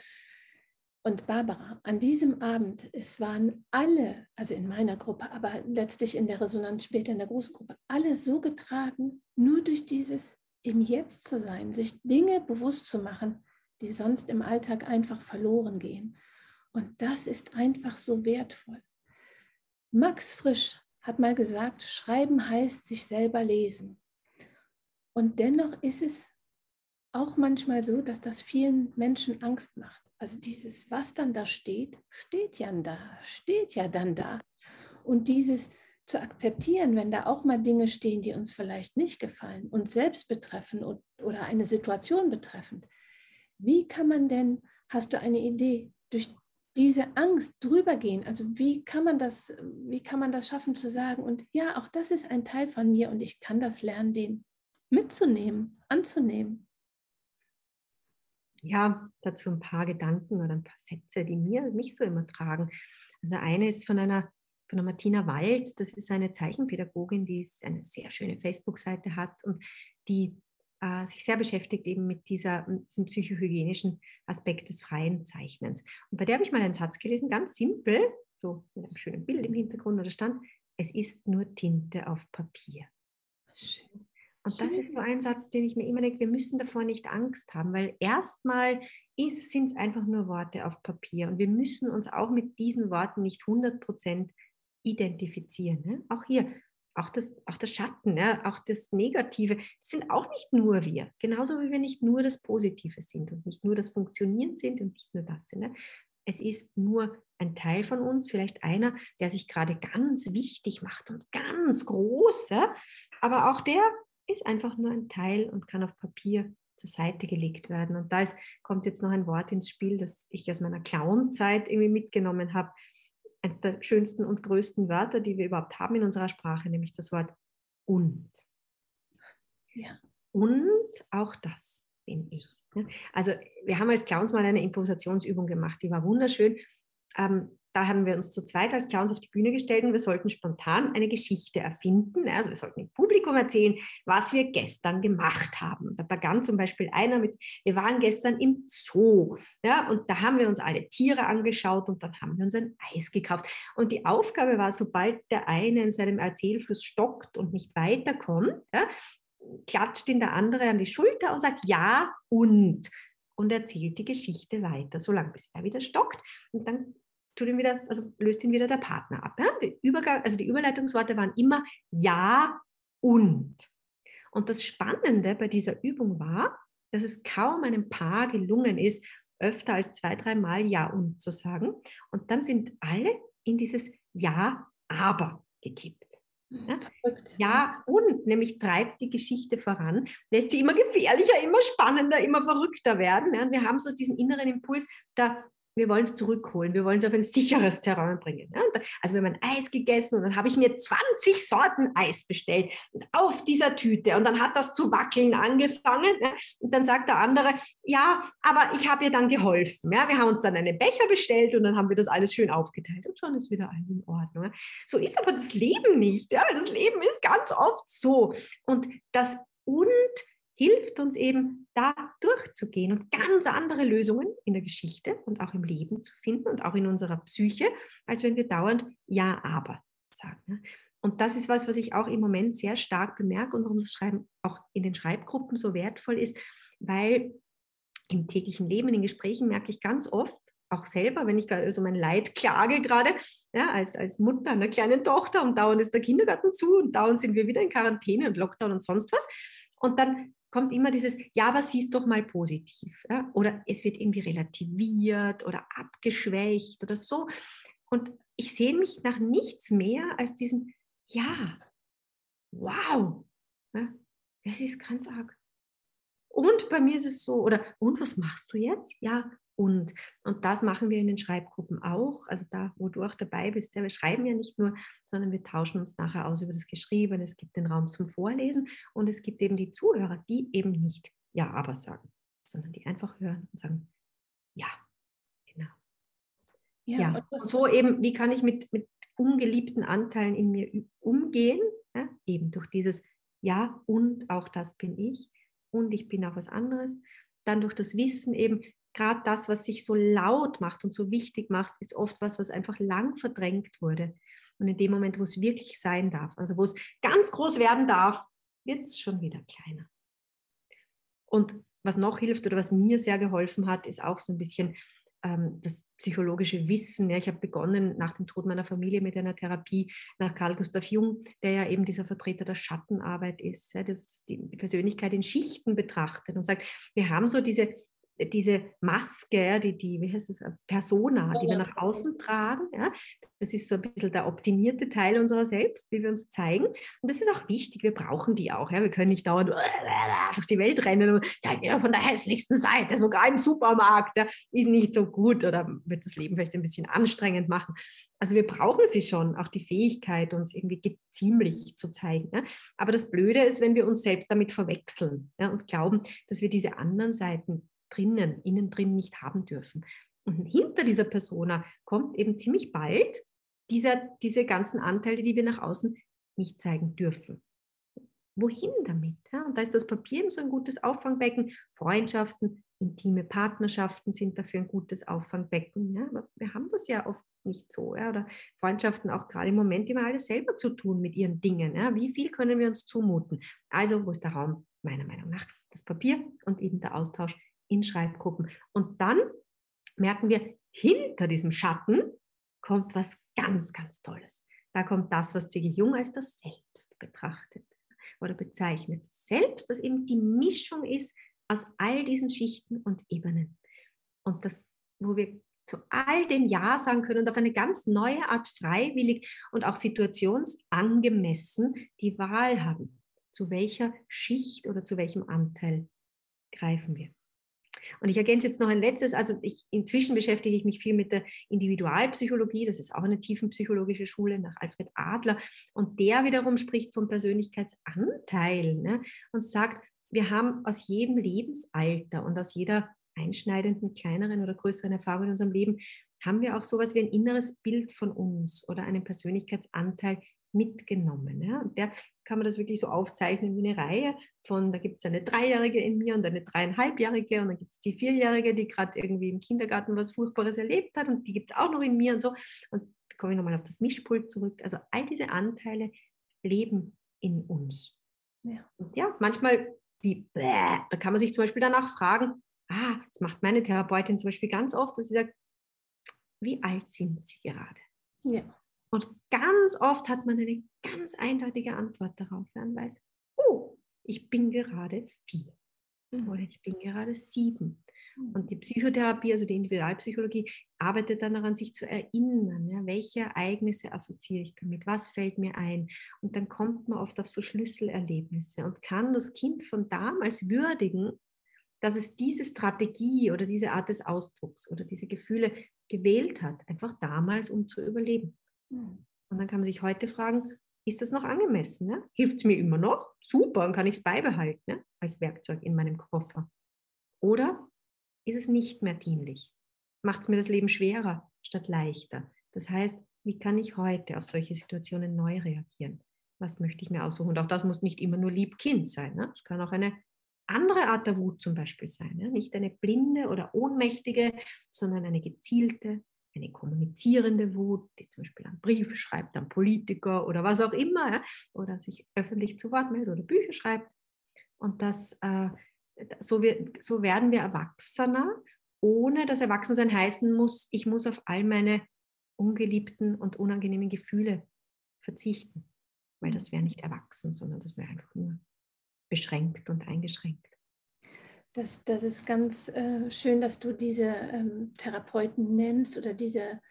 Und Barbara, an diesem Abend, es waren alle, also in meiner Gruppe, aber letztlich in der Resonanz später in der Großgruppe, alle so getragen, nur durch dieses im Jetzt zu sein, sich Dinge bewusst zu machen, die sonst im Alltag einfach verloren gehen. Und das ist einfach so wertvoll. Max Frisch hat mal gesagt, schreiben heißt sich selber lesen. Und dennoch ist es auch manchmal so, dass das vielen Menschen Angst macht. Also dieses, was dann da steht, steht ja da, steht ja dann da. Und dieses zu akzeptieren, wenn da auch mal Dinge stehen, die uns vielleicht nicht gefallen, uns selbst betreffen oder eine Situation betreffend, wie kann man denn, hast du eine Idee, durch diese Angst drüber gehen? Also wie kann man das, wie kann man das schaffen zu sagen, und ja, auch das ist ein Teil von mir und ich kann das lernen, den mitzunehmen, anzunehmen? Ja, dazu ein paar Gedanken oder ein paar Sätze, die mir, mich so immer tragen. Also eine ist von einer von der Martina Wald, das ist eine Zeichenpädagogin, die eine sehr schöne Facebook-Seite hat und die äh, sich sehr beschäftigt eben mit dieser, diesem psychohygienischen Aspekt des freien Zeichnens. Und bei der habe ich mal einen Satz gelesen, ganz simpel, so mit einem schönen Bild im Hintergrund, oder stand, es ist nur Tinte auf Papier. Schön. Und das ist so ein Satz, den ich mir immer denke, wir müssen davor nicht Angst haben, weil erstmal sind es einfach nur Worte auf Papier und wir müssen uns auch mit diesen Worten nicht 100% identifizieren. Ne? Auch hier, auch das, auch das Schatten, ja, auch das Negative, sind auch nicht nur wir. Genauso wie wir nicht nur das Positive sind und nicht nur das Funktionieren sind und nicht nur das sind. Es ist nur ein Teil von uns, vielleicht einer, der sich gerade ganz wichtig macht und ganz groß, ja? aber auch der ist einfach nur ein Teil und kann auf Papier zur Seite gelegt werden. Und da ist, kommt jetzt noch ein Wort ins Spiel, das ich aus meiner Clown-Zeit irgendwie mitgenommen habe eines der schönsten und größten Wörter, die wir überhaupt haben in unserer Sprache, nämlich das Wort und. Ja. Und auch das bin ich. Also wir haben als Clowns mal eine Improvisationsübung gemacht, die war wunderschön. Ähm, da haben wir uns zu zweit als Clowns auf die Bühne gestellt und wir sollten spontan eine Geschichte erfinden. Also wir sollten dem Publikum erzählen, was wir gestern gemacht haben. Da begann zum Beispiel einer mit, wir waren gestern im Zoo. Ja, und da haben wir uns alle Tiere angeschaut und dann haben wir uns ein Eis gekauft. Und die Aufgabe war, sobald der eine in seinem Erzählfluss stockt und nicht weiterkommt, ja, klatscht ihn der andere an die Schulter und sagt ja und und erzählt die Geschichte weiter, solange bis er wieder stockt. Und dann tut ihn wieder, also löst ihn wieder der Partner ab. Ja? Die, Übergang, also die Überleitungsworte waren immer ja und. Und das Spannende bei dieser Übung war, dass es kaum einem Paar gelungen ist, öfter als zwei, dreimal ja und zu sagen. Und dann sind alle in dieses ja, aber gekippt. Ja, ja, und nämlich treibt die Geschichte voran, lässt sie immer gefährlicher, immer spannender, immer verrückter werden. Ja, und wir haben so diesen inneren Impuls, da wir wollen es zurückholen, wir wollen es auf ein sicheres Terrain bringen. Also wir haben Eis gegessen und dann habe ich mir 20 Sorten Eis bestellt auf dieser Tüte und dann hat das zu wackeln angefangen und dann sagt der andere, ja, aber ich habe ihr dann geholfen. Ja? Wir haben uns dann einen Becher bestellt und dann haben wir das alles schön aufgeteilt und schon ist wieder alles in Ordnung. So ist aber das Leben nicht. Ja? Das Leben ist ganz oft so und das und hilft uns eben da durchzugehen und ganz andere Lösungen in der Geschichte und auch im Leben zu finden und auch in unserer Psyche, als wenn wir dauernd Ja, aber sagen. Und das ist was, was ich auch im Moment sehr stark bemerke und warum das Schreiben auch in den Schreibgruppen so wertvoll ist, weil im täglichen Leben, in den Gesprächen merke ich ganz oft, auch selber, wenn ich so also mein Leid klage gerade, ja, als, als Mutter einer kleinen Tochter und dauernd ist der Kindergarten zu und dauernd sind wir wieder in Quarantäne und Lockdown und sonst was. Und dann kommt immer dieses, ja, aber sieh es doch mal positiv. Ja? Oder es wird irgendwie relativiert oder abgeschwächt oder so. Und ich sehe mich nach nichts mehr als diesem, ja, wow, ja? das ist ganz arg. Und bei mir ist es so, oder, und was machst du jetzt? Ja, und. Und das machen wir in den Schreibgruppen auch. Also da, wo du auch dabei bist. Ja, wir schreiben ja nicht nur, sondern wir tauschen uns nachher aus über das Geschriebene. Es gibt den Raum zum Vorlesen und es gibt eben die Zuhörer, die eben nicht Ja, aber sagen, sondern die einfach hören und sagen, ja, genau. Ja, ja. Und so eben, wie kann ich mit, mit ungeliebten Anteilen in mir umgehen? Ja, eben durch dieses Ja und auch das bin ich und ich bin auch was anderes. Dann durch das Wissen eben, gerade das, was sich so laut macht und so wichtig macht, ist oft was, was einfach lang verdrängt wurde. Und in dem Moment, wo es wirklich sein darf, also wo es ganz groß werden darf, wird es schon wieder kleiner. Und was noch hilft oder was mir sehr geholfen hat, ist auch so ein bisschen ähm, das psychologische Wissen. Ja, ich habe begonnen nach dem Tod meiner Familie mit einer Therapie nach Carl Gustav Jung, der ja eben dieser Vertreter der Schattenarbeit ist, ja, das die Persönlichkeit in Schichten betrachtet und sagt, wir haben so diese diese Maske, die, die, wie heißt es, Persona, die wir nach außen tragen. Ja? Das ist so ein bisschen der optimierte Teil unserer selbst, wie wir uns zeigen. Und das ist auch wichtig, wir brauchen die auch. Ja? Wir können nicht dauernd durch die Welt rennen und sagen, ja, von der hässlichsten Seite, sogar im Supermarkt, ja, ist nicht so gut oder wird das Leben vielleicht ein bisschen anstrengend machen. Also wir brauchen sie schon, auch die Fähigkeit, uns irgendwie ziemlich zu zeigen. Ja? Aber das Blöde ist, wenn wir uns selbst damit verwechseln ja? und glauben, dass wir diese anderen Seiten drinnen, innen drin nicht haben dürfen. Und hinter dieser Persona kommt eben ziemlich bald dieser, diese ganzen Anteile, die wir nach außen nicht zeigen dürfen. Wohin damit? Ja? Und da ist das Papier eben so ein gutes Auffangbecken, Freundschaften, intime Partnerschaften sind dafür ein gutes Auffangbecken. Ja? Aber wir haben das ja oft nicht so. Ja? Oder Freundschaften auch gerade im Moment immer alles selber zu tun mit ihren Dingen. Ja? Wie viel können wir uns zumuten? Also, wo ist der Raum? Meiner Meinung nach das Papier und eben der Austausch in Schreibgruppen. Und dann merken wir, hinter diesem Schatten kommt was ganz, ganz Tolles. Da kommt das, was C.G. Jung als das Selbst betrachtet oder bezeichnet. Selbst, das eben die Mischung ist aus all diesen Schichten und Ebenen. Und das, wo wir zu all dem Ja sagen können und auf eine ganz neue Art freiwillig und auch situationsangemessen die Wahl haben. Zu welcher Schicht oder zu welchem Anteil greifen wir? Und ich ergänze jetzt noch ein letztes, also ich, inzwischen beschäftige ich mich viel mit der Individualpsychologie, das ist auch eine tiefenpsychologische Schule nach Alfred Adler. Und der wiederum spricht vom Persönlichkeitsanteil ne, und sagt, wir haben aus jedem Lebensalter und aus jeder einschneidenden, kleineren oder größeren Erfahrung in unserem Leben, haben wir auch sowas wie ein inneres Bild von uns oder einen Persönlichkeitsanteil mitgenommen. Ja? Und der kann man das wirklich so aufzeichnen wie eine Reihe von, da gibt es eine Dreijährige in mir und eine dreieinhalbjährige und dann gibt es die Vierjährige, die gerade irgendwie im Kindergarten was Furchtbares erlebt hat und die gibt es auch noch in mir und so. Und da komme ich nochmal auf das Mischpult zurück. Also all diese Anteile leben in uns. Ja. Und ja, manchmal die, da kann man sich zum Beispiel danach fragen, ah, das macht meine Therapeutin zum Beispiel ganz oft, dass sie sagt, wie alt sind sie gerade? Ja. Und ganz oft hat man eine ganz eindeutige Antwort darauf. Man weiß, oh, ich bin gerade vier mhm. oder ich bin gerade sieben. Mhm. Und die Psychotherapie, also die Individualpsychologie, arbeitet dann daran, sich zu erinnern, ja, welche Ereignisse assoziiere ich damit, was fällt mir ein. Und dann kommt man oft auf so Schlüsselerlebnisse und kann das Kind von damals würdigen, dass es diese Strategie oder diese Art des Ausdrucks oder diese Gefühle gewählt hat, einfach damals, um zu überleben. Und dann kann man sich heute fragen, ist das noch angemessen? Ne? Hilft es mir immer noch? Super, dann kann ich es beibehalten ne? als Werkzeug in meinem Koffer. Oder ist es nicht mehr dienlich? Macht es mir das Leben schwerer statt leichter? Das heißt, wie kann ich heute auf solche Situationen neu reagieren? Was möchte ich mir aussuchen? Und auch das muss nicht immer nur Lieb-Kind sein. Ne? Es kann auch eine andere Art der Wut zum Beispiel sein. Ne? Nicht eine blinde oder ohnmächtige, sondern eine gezielte, eine kommunizierende Wut, die zum Beispiel an Briefe schreibt, an Politiker oder was auch immer, ja, oder sich öffentlich zu Wort meldet oder Bücher schreibt. Und das, äh, so, wir, so werden wir Erwachsener, ohne dass Erwachsensein heißen muss, ich muss auf all meine ungeliebten und unangenehmen Gefühle verzichten. Weil das wäre nicht erwachsen, sondern das wäre einfach nur beschränkt und eingeschränkt. Das, das ist ganz äh, schön, dass du diese ähm, Therapeuten nennst oder diese,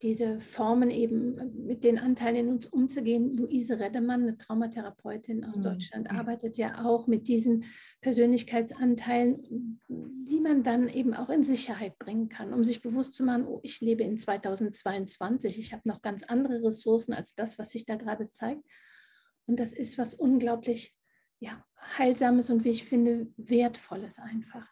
diese Formen eben äh, mit den Anteilen in uns umzugehen. Luise Reddemann, eine Traumatherapeutin aus mhm. Deutschland, arbeitet ja auch mit diesen Persönlichkeitsanteilen, die man dann eben auch in Sicherheit bringen kann, um sich bewusst zu machen, oh, ich lebe in 2022, ich habe noch ganz andere Ressourcen als das, was sich da gerade zeigt. Und das ist was unglaublich ja, Heilsames und wie ich finde, Wertvolles einfach.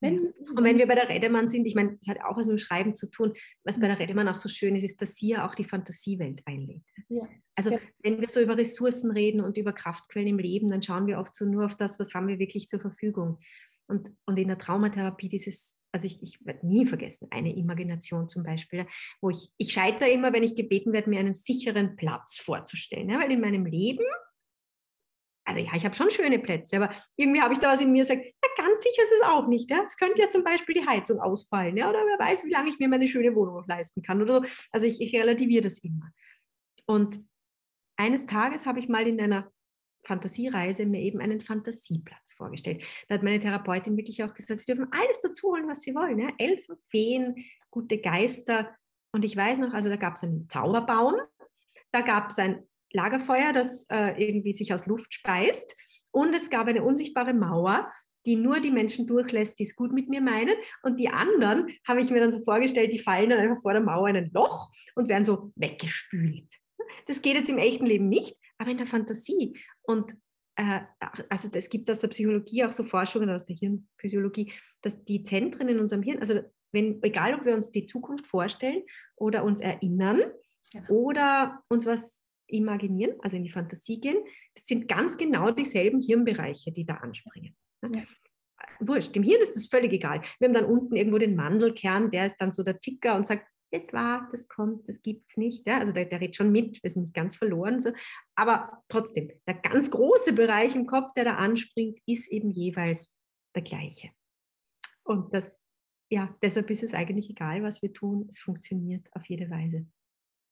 Wenn, und wenn wir bei der Redemann sind, ich meine, das hat auch was mit dem Schreiben zu tun, was bei der Redemann auch so schön ist, ist, dass sie ja auch die Fantasiewelt einlädt. Ja. Also ja. wenn wir so über Ressourcen reden und über Kraftquellen im Leben, dann schauen wir oft so nur auf das, was haben wir wirklich zur Verfügung. Und, und in der Traumatherapie dieses, also ich, ich werde nie vergessen, eine Imagination zum Beispiel, wo ich, ich scheitere immer, wenn ich gebeten werde, mir einen sicheren Platz vorzustellen. Ja, weil in meinem Leben also ja, ich habe schon schöne Plätze, aber irgendwie habe ich da was in mir gesagt, ja, ganz sicher ist es auch nicht. Ja? Es könnte ja zum Beispiel die Heizung ausfallen, ja? oder wer weiß, wie lange ich mir meine schöne Wohnung noch leisten kann oder so. Also ich, ich relativiere das immer. Und eines Tages habe ich mal in einer Fantasiereise mir eben einen Fantasieplatz vorgestellt. Da hat meine Therapeutin wirklich auch gesagt, sie dürfen alles dazu holen, was sie wollen. Ja? Elfen, Feen, gute Geister. Und ich weiß noch, also da gab es einen Zauberbaum, da gab es ein Lagerfeuer, das äh, irgendwie sich aus Luft speist. Und es gab eine unsichtbare Mauer, die nur die Menschen durchlässt, die es gut mit mir meinen. Und die anderen habe ich mir dann so vorgestellt, die fallen dann einfach vor der Mauer in ein Loch und werden so weggespült. Das geht jetzt im echten Leben nicht, aber in der Fantasie. Und äh, also es gibt aus der Psychologie auch so Forschungen aus der Hirnphysiologie, dass die Zentren in unserem Hirn, also wenn, egal ob wir uns die Zukunft vorstellen oder uns erinnern genau. oder uns was imaginieren, also in die Fantasie gehen, das sind ganz genau dieselben Hirnbereiche, die da anspringen. Ja. wurscht. Dem Hirn ist das völlig egal. Wir haben dann unten irgendwo den Mandelkern, der ist dann so der Ticker und sagt, das war, das kommt, das gibt es nicht. Ja? Also der, der redet schon mit, wir sind nicht ganz verloren. So. Aber trotzdem, der ganz große Bereich im Kopf, der da anspringt, ist eben jeweils der gleiche. Und das, ja, deshalb ist es eigentlich egal, was wir tun, es funktioniert auf jede Weise.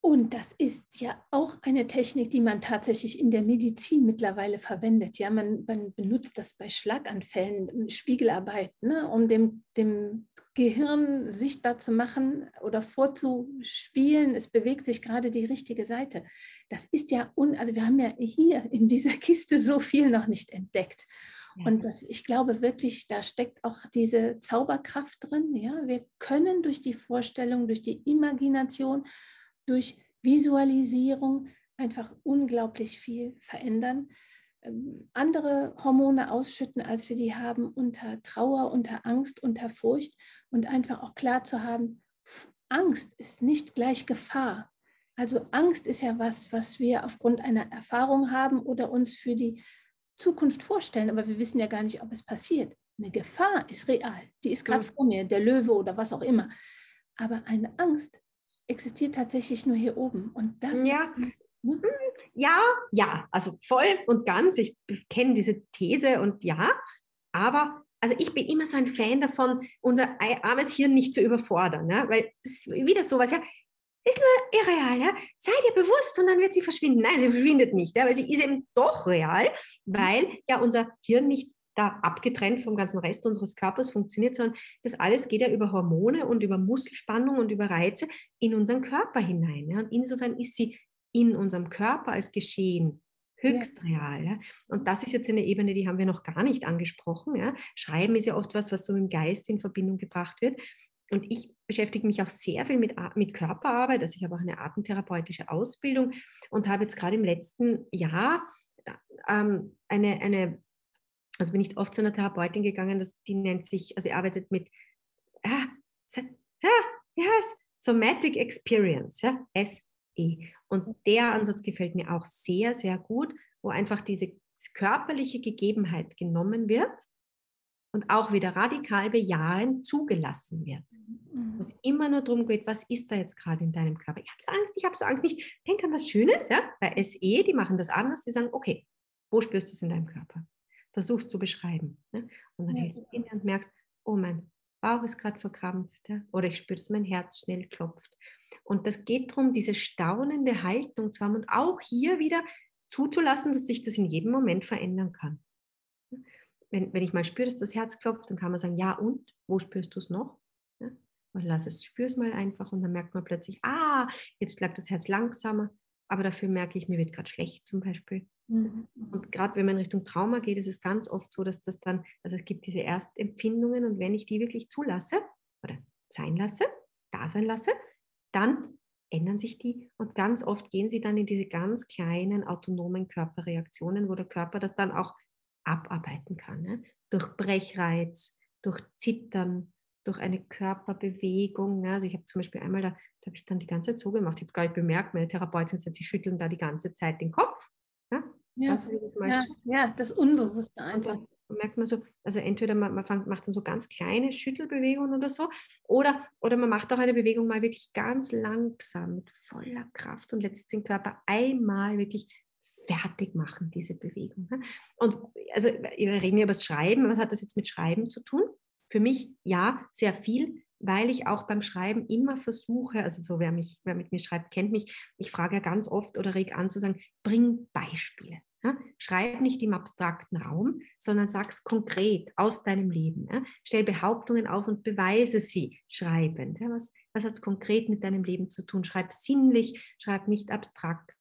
Und das ist ja auch eine Technik, die man tatsächlich in der Medizin mittlerweile verwendet. Ja, man, man benutzt das bei Schlaganfällen, Spiegelarbeit, ne, um dem, dem Gehirn sichtbar zu machen oder vorzuspielen, es bewegt sich gerade die richtige Seite. Das ist ja, un, also wir haben ja hier in dieser Kiste so viel noch nicht entdeckt. Ja. Und das, ich glaube wirklich, da steckt auch diese Zauberkraft drin. Ja? Wir können durch die Vorstellung, durch die Imagination, durch Visualisierung einfach unglaublich viel verändern, ähm, andere Hormone ausschütten, als wir die haben, unter Trauer, unter Angst, unter Furcht und einfach auch klar zu haben, Angst ist nicht gleich Gefahr. Also Angst ist ja was, was wir aufgrund einer Erfahrung haben oder uns für die Zukunft vorstellen, aber wir wissen ja gar nicht, ob es passiert. Eine Gefahr ist real, die ist gerade vor mir, der Löwe oder was auch immer. Aber eine Angst existiert tatsächlich nur hier oben. Und das. Ja. Hm? hm? Ja, ja, also voll und ganz. Ich kenne diese These und ja, aber also ich bin immer so ein Fan davon, unser armes Hirn nicht zu überfordern, ja? weil das ist wieder sowas, ja, ist nur irreal, ja. Seid ihr bewusst und dann wird sie verschwinden. Nein, sie verschwindet nicht, ja, weil sie ist eben doch real, weil ja unser Hirn nicht da abgetrennt vom ganzen Rest unseres Körpers funktioniert, sondern das alles geht ja über Hormone und über Muskelspannung und über Reize in unseren Körper hinein. Ja? Und insofern ist sie in unserem Körper als Geschehen höchst ja. real. Ja? Und das ist jetzt eine Ebene, die haben wir noch gar nicht angesprochen. Ja? Schreiben ist ja oft was, was so mit dem Geist in Verbindung gebracht wird. Und ich beschäftige mich auch sehr viel mit, mit Körperarbeit. Also ich habe auch eine atemtherapeutische Ausbildung und habe jetzt gerade im letzten Jahr ähm, eine, eine also bin ich oft zu einer Therapeutin gegangen, das, die nennt sich, also sie arbeitet mit ah, ah, yes, Somatic Experience, ja, SE. Und der Ansatz gefällt mir auch sehr, sehr gut, wo einfach diese körperliche Gegebenheit genommen wird und auch wieder radikal bejahend zugelassen wird. Mhm. Wo es immer nur darum geht, was ist da jetzt gerade in deinem Körper? Ich habe so Angst, ich habe so Angst nicht. Denk an was Schönes, ja? Bei SE, die machen das anders, die sagen, okay, wo spürst du es in deinem Körper? Versuchst zu beschreiben. Ne? Und dann ja. hältst du inne und merkst, oh, mein Bauch ist gerade verkrampft ja? oder ich spüre, dass mein Herz schnell klopft. Und das geht darum, diese staunende Haltung zu haben und auch hier wieder zuzulassen, dass sich das in jedem Moment verändern kann. Wenn, wenn ich mal spüre, dass das Herz klopft, dann kann man sagen, ja und, wo spürst du es noch? Ja? Und lass es, spür es mal einfach und dann merkt man plötzlich, ah, jetzt schlagt das Herz langsamer, aber dafür merke ich, mir wird gerade schlecht zum Beispiel. Mhm. Und gerade wenn man in Richtung Trauma geht, ist es ganz oft so, dass das dann, also es gibt diese Erstempfindungen und wenn ich die wirklich zulasse oder sein lasse, da sein lasse, dann ändern sich die und ganz oft gehen sie dann in diese ganz kleinen autonomen Körperreaktionen, wo der Körper das dann auch abarbeiten kann. Ne? Durch Brechreiz, durch Zittern, durch eine Körperbewegung. Ne? Also ich habe zum Beispiel einmal, da, da habe ich dann die ganze Zeit so gemacht, ich habe gar nicht bemerkt, meine Therapeutin sagt, sie schütteln da die ganze Zeit den Kopf ja, ja, ja, das Unbewusste einfach. Und merkt man so, also entweder man, man fängt, macht dann so ganz kleine Schüttelbewegungen oder so, oder, oder man macht auch eine Bewegung mal wirklich ganz langsam mit voller Kraft und lässt den Körper einmal wirklich fertig machen, diese Bewegung. Ne? Und also wir reden ja über das Schreiben, was hat das jetzt mit Schreiben zu tun? Für mich ja, sehr viel, weil ich auch beim Schreiben immer versuche, also so wer, mich, wer mit mir schreibt, kennt mich, ich frage ja ganz oft oder reg an zu sagen, bring Beispiele. Ja? Schreib nicht im abstrakten Raum, sondern sag es konkret aus deinem Leben. Ja? Stell Behauptungen auf und beweise sie schreibend. Ja? Was, was hat es konkret mit deinem Leben zu tun? Schreib sinnlich, schreib nicht abstrakt,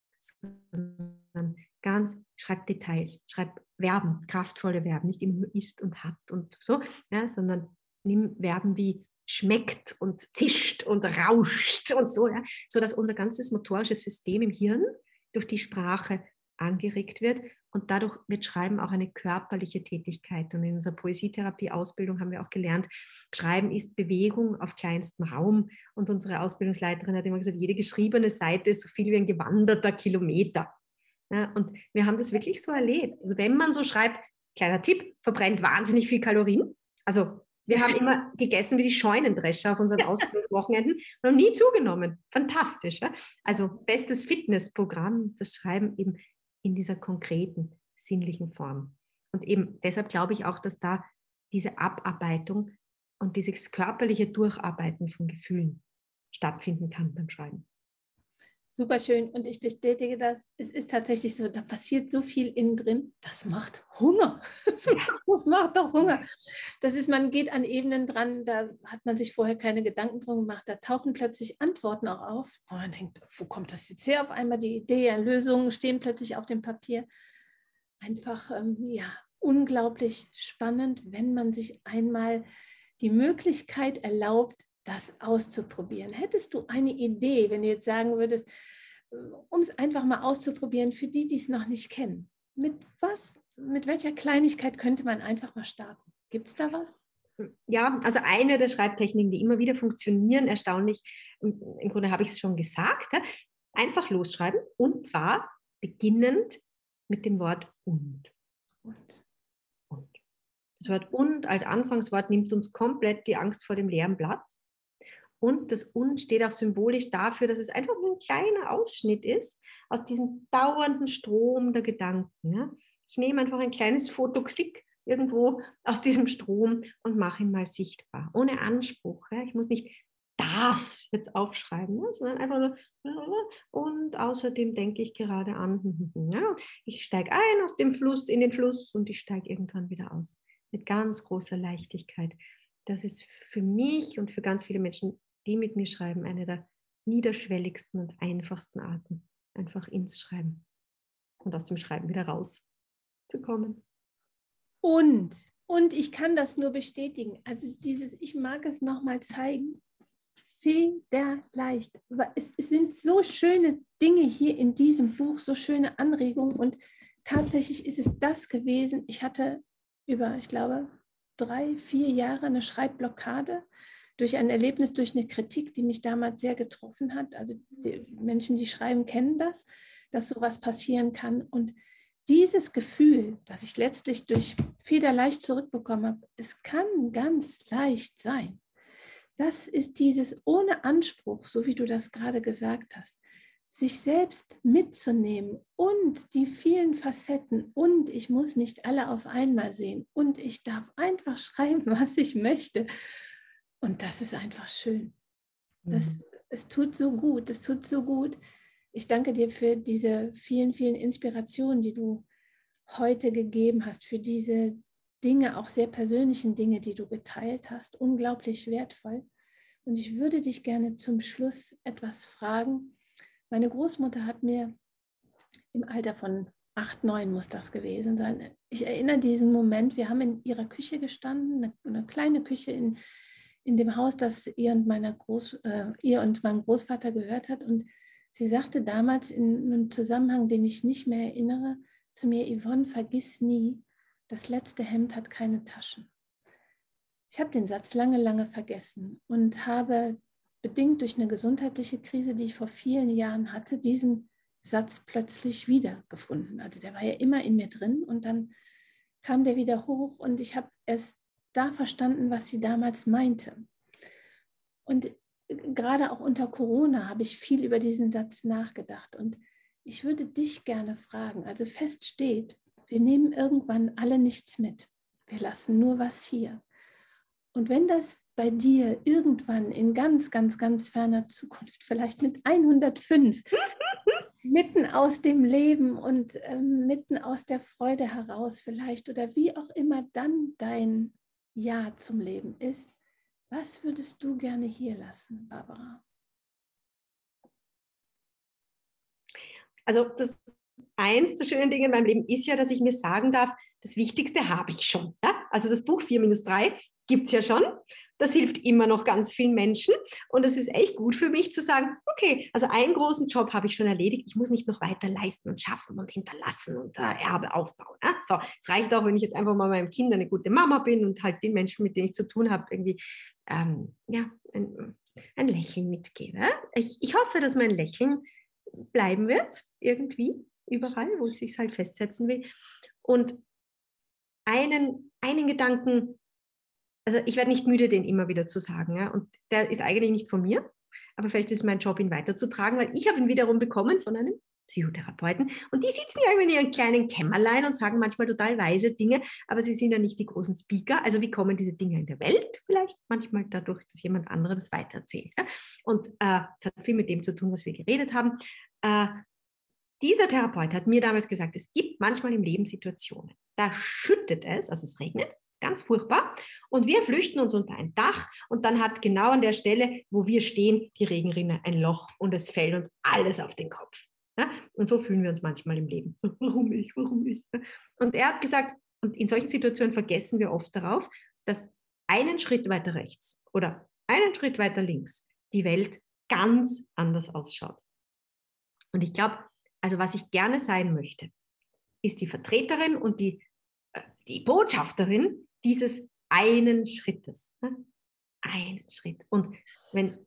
sondern ganz, schreib Details, schreib Verben, kraftvolle Verben, nicht immer nur ist und hat und so, ja, sondern nimm Verben wie schmeckt und zischt und rauscht und so, ja, so dass unser ganzes motorisches System im Hirn durch die Sprache angeregt wird und dadurch wird Schreiben auch eine körperliche Tätigkeit. Und in unserer Poesietherapie-Ausbildung haben wir auch gelernt, Schreiben ist Bewegung auf kleinstem Raum. Und unsere Ausbildungsleiterin hat immer gesagt, jede geschriebene Seite ist so viel wie ein gewanderter Kilometer. Ja, und wir haben das wirklich so erlebt. Also wenn man so schreibt, kleiner Tipp, verbrennt wahnsinnig viel Kalorien, Also wir haben immer gegessen wie die Scheunendrescher auf unseren Ausbildungswochenenden und haben nie zugenommen. Fantastisch. Ja? Also bestes Fitnessprogramm, das Schreiben eben in dieser konkreten, sinnlichen Form. Und eben deshalb glaube ich auch, dass da diese Abarbeitung und dieses körperliche Durcharbeiten von Gefühlen stattfinden kann beim Schreiben. Super schön. Und ich bestätige das. Es ist tatsächlich so, da passiert so viel innen drin. Das macht Hunger. Das macht, das macht doch Hunger. Das ist, man geht an Ebenen dran, da hat man sich vorher keine Gedanken drum gemacht. Da tauchen plötzlich Antworten auch auf. Und man denkt, wo kommt das jetzt her? Auf einmal die Idee, Lösungen stehen plötzlich auf dem Papier. Einfach, ähm, ja, unglaublich spannend, wenn man sich einmal die Möglichkeit erlaubt, das auszuprobieren. Hättest du eine Idee, wenn du jetzt sagen würdest, um es einfach mal auszuprobieren für die, die es noch nicht kennen? Mit was, mit welcher Kleinigkeit könnte man einfach mal starten? Gibt es da was? Ja, also eine der Schreibtechniken, die immer wieder funktionieren, erstaunlich, im Grunde habe ich es schon gesagt, einfach losschreiben und zwar beginnend mit dem Wort und. Und. und. Das Wort und als Anfangswort nimmt uns komplett die Angst vor dem leeren Blatt. Und das Und steht auch symbolisch dafür, dass es einfach nur ein kleiner Ausschnitt ist aus diesem dauernden Strom der Gedanken. Ja? Ich nehme einfach ein kleines Fotoklick irgendwo aus diesem Strom und mache ihn mal sichtbar, ohne Anspruch. Ja? Ich muss nicht das jetzt aufschreiben, ja? sondern einfach nur und außerdem denke ich gerade an, ich steige ein aus dem Fluss in den Fluss und ich steige irgendwann wieder aus mit ganz großer Leichtigkeit. Das ist für mich und für ganz viele Menschen die mit mir schreiben, eine der niederschwelligsten und einfachsten Arten, einfach ins Schreiben und aus dem Schreiben wieder rauszukommen. Und, und ich kann das nur bestätigen. Also dieses, ich mag es nochmal zeigen, federleicht. Aber es, es sind so schöne Dinge hier in diesem Buch, so schöne Anregungen. Und tatsächlich ist es das gewesen. Ich hatte über, ich glaube, drei, vier Jahre eine Schreibblockade durch ein Erlebnis, durch eine Kritik, die mich damals sehr getroffen hat. Also die Menschen, die schreiben, kennen das, dass sowas passieren kann. Und dieses Gefühl, das ich letztlich durch Federleicht zurückbekommen habe, es kann ganz leicht sein. Das ist dieses ohne Anspruch, so wie du das gerade gesagt hast, sich selbst mitzunehmen und die vielen Facetten und ich muss nicht alle auf einmal sehen und ich darf einfach schreiben, was ich möchte und das ist einfach schön. Das, mhm. Es tut so gut, es tut so gut. Ich danke dir für diese vielen, vielen Inspirationen, die du heute gegeben hast, für diese Dinge, auch sehr persönlichen Dinge, die du geteilt hast. Unglaublich wertvoll. Und ich würde dich gerne zum Schluss etwas fragen. Meine Großmutter hat mir im Alter von acht, neun muss das gewesen sein. Ich erinnere diesen Moment, wir haben in ihrer Küche gestanden, eine, eine kleine Küche in in dem Haus, das ihr und, meiner Groß, äh, ihr und meinem Großvater gehört hat. Und sie sagte damals in einem Zusammenhang, den ich nicht mehr erinnere, zu mir, Yvonne, vergiss nie, das letzte Hemd hat keine Taschen. Ich habe den Satz lange, lange vergessen und habe bedingt durch eine gesundheitliche Krise, die ich vor vielen Jahren hatte, diesen Satz plötzlich wiedergefunden. Also der war ja immer in mir drin und dann kam der wieder hoch und ich habe erst da verstanden, was sie damals meinte. Und gerade auch unter Corona habe ich viel über diesen Satz nachgedacht. Und ich würde dich gerne fragen, also fest steht, wir nehmen irgendwann alle nichts mit. Wir lassen nur was hier. Und wenn das bei dir irgendwann in ganz, ganz, ganz ferner Zukunft, vielleicht mit 105, mitten aus dem Leben und äh, mitten aus der Freude heraus vielleicht oder wie auch immer dann dein ja zum Leben ist, was würdest du gerne hier lassen, Barbara? Also das eins der schönen Dinge in meinem Leben ist ja, dass ich mir sagen darf, das Wichtigste habe ich schon. Ja? Also das Buch 4 minus 3 gibt es ja schon. Das hilft immer noch ganz vielen Menschen. Und es ist echt gut für mich zu sagen, okay, also einen großen Job habe ich schon erledigt. Ich muss nicht noch weiter leisten und schaffen und hinterlassen und äh, Erbe aufbauen. Ja? So, es reicht auch, wenn ich jetzt einfach mal meinem Kind eine gute Mama bin und halt den Menschen, mit denen ich zu tun habe, irgendwie ähm, ja, ein, ein, Lächeln mitgebe. Ich, ich hoffe, dass mein Lächeln bleiben wird, irgendwie, überall, wo es sich halt festsetzen will. Und einen, einen Gedanken also ich werde nicht müde, den immer wieder zu sagen. Ja? Und der ist eigentlich nicht von mir, aber vielleicht ist mein Job, ihn weiterzutragen, weil ich habe ihn wiederum bekommen von einem Psychotherapeuten. Und die sitzen ja in ihren kleinen Kämmerlein und sagen manchmal total weise Dinge, aber sie sind ja nicht die großen Speaker. Also wie kommen diese Dinge in der Welt? Vielleicht manchmal dadurch, dass jemand anderes das weitererzählt. Ja? Und äh, es hat viel mit dem zu tun, was wir geredet haben. Äh, dieser Therapeut hat mir damals gesagt, es gibt manchmal im Leben Situationen, da schüttet es, also es regnet, ganz furchtbar. Und wir flüchten uns unter ein Dach und dann hat genau an der Stelle, wo wir stehen, die Regenrinne ein Loch und es fällt uns alles auf den Kopf. Ja? Und so fühlen wir uns manchmal im Leben. warum ich, warum ich? Und er hat gesagt, und in solchen Situationen vergessen wir oft darauf, dass einen Schritt weiter rechts oder einen Schritt weiter links die Welt ganz anders ausschaut. Und ich glaube, also was ich gerne sein möchte, ist die Vertreterin und die, die Botschafterin dieses einen Schrittes. Ne? Einen Schritt. Und wenn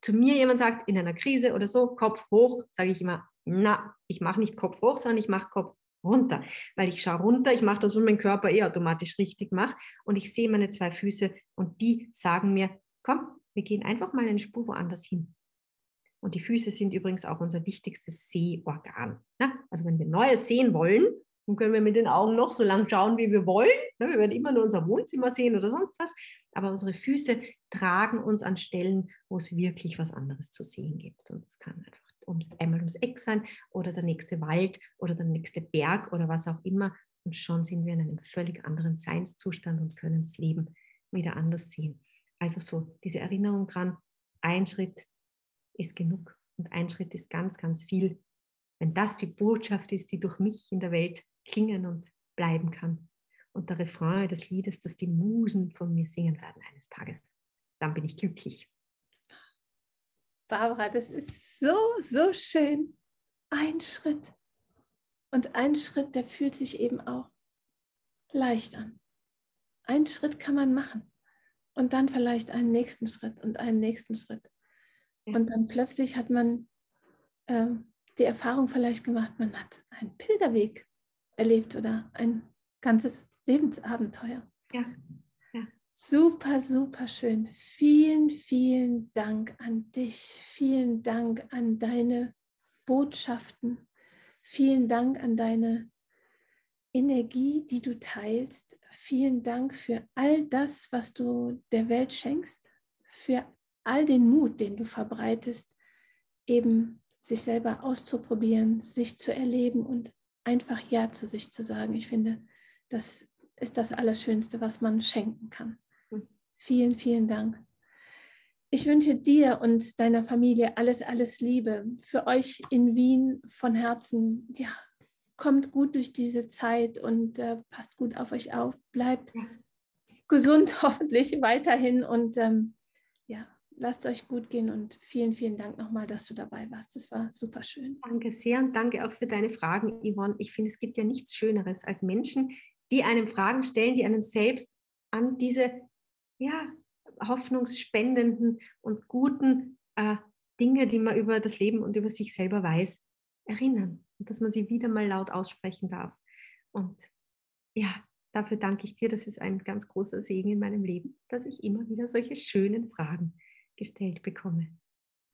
zu mir jemand sagt, in einer Krise oder so, Kopf hoch, sage ich immer, na, ich mache nicht Kopf hoch, sondern ich mache Kopf runter, weil ich schaue runter, ich mache das, was mein Körper eh automatisch richtig macht und ich sehe meine zwei Füße und die sagen mir, komm, wir gehen einfach mal eine Spur woanders hin. Und die Füße sind übrigens auch unser wichtigstes Sehorgan. Ne? Also wenn wir Neues sehen wollen, dann können wir mit den Augen noch so lang schauen, wie wir wollen. Ne? Wir werden immer nur unser Wohnzimmer sehen oder sonst was. Aber unsere Füße tragen uns an Stellen, wo es wirklich was anderes zu sehen gibt. Und es kann einfach ums, einmal ums Eck sein oder der nächste Wald oder der nächste Berg oder was auch immer. Und schon sind wir in einem völlig anderen Seinszustand und können das Leben wieder anders sehen. Also so diese Erinnerung dran, ein Schritt ist genug und ein Schritt ist ganz, ganz viel. Wenn das die Botschaft ist, die durch mich in der Welt klingen und bleiben kann, und der Refrain des Liedes, das die Musen von mir singen werden eines Tages. Dann bin ich glücklich. Barbara, das ist so, so schön. Ein Schritt. Und ein Schritt, der fühlt sich eben auch leicht an. Ein Schritt kann man machen. Und dann vielleicht einen nächsten Schritt und einen nächsten Schritt. Ja. Und dann plötzlich hat man äh, die Erfahrung vielleicht gemacht, man hat einen Pilgerweg erlebt oder ein ganzes Lebensabenteuer. Ja. ja. Super, super schön. Vielen, vielen Dank an dich. Vielen Dank an deine Botschaften. Vielen Dank an deine Energie, die du teilst. Vielen Dank für all das, was du der Welt schenkst, für all den Mut, den du verbreitest, eben sich selber auszuprobieren, sich zu erleben und einfach Ja zu sich zu sagen. Ich finde, das ist das Allerschönste, was man schenken kann. Hm. Vielen, vielen Dank. Ich wünsche dir und deiner Familie alles, alles Liebe. Für euch in Wien von Herzen, ja, kommt gut durch diese Zeit und äh, passt gut auf euch auf. Bleibt gesund hoffentlich weiterhin und ähm, ja, lasst euch gut gehen und vielen, vielen Dank nochmal, dass du dabei warst. Das war super schön. Danke sehr und danke auch für deine Fragen, Yvonne. Ich finde, es gibt ja nichts Schöneres als Menschen, die einem Fragen stellen, die einen selbst an diese ja, hoffnungsspendenden und guten äh, Dinge, die man über das Leben und über sich selber weiß, erinnern und dass man sie wieder mal laut aussprechen darf. Und ja, dafür danke ich dir. Das ist ein ganz großer Segen in meinem Leben, dass ich immer wieder solche schönen Fragen gestellt bekomme.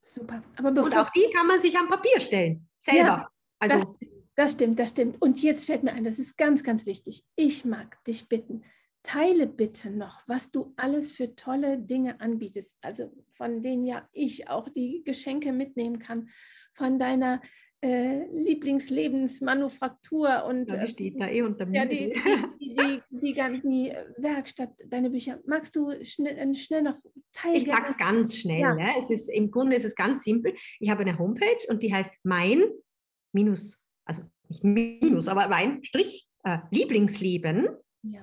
Super. Aber und auch die kann man sich am Papier stellen, selber. Ja, also, das, das stimmt, das stimmt. Und jetzt fällt mir ein, das ist ganz, ganz wichtig. Ich mag dich bitten, teile bitte noch, was du alles für tolle Dinge anbietest. Also von denen ja ich auch die Geschenke mitnehmen kann, von deiner äh, Lieblingslebensmanufaktur und ja, die steht da eh unter mir. Ja, die, die, die, die, die, Werkstatt, deine Bücher. Magst du schnell, schnell noch teilen? Ich sag's ganz schnell. Ja. Ne? Es ist, Im Grunde ist es ganz simpel. Ich habe eine Homepage und die heißt mein minus also nicht Minus, aber mein Strich äh, Lieblingsleben ja.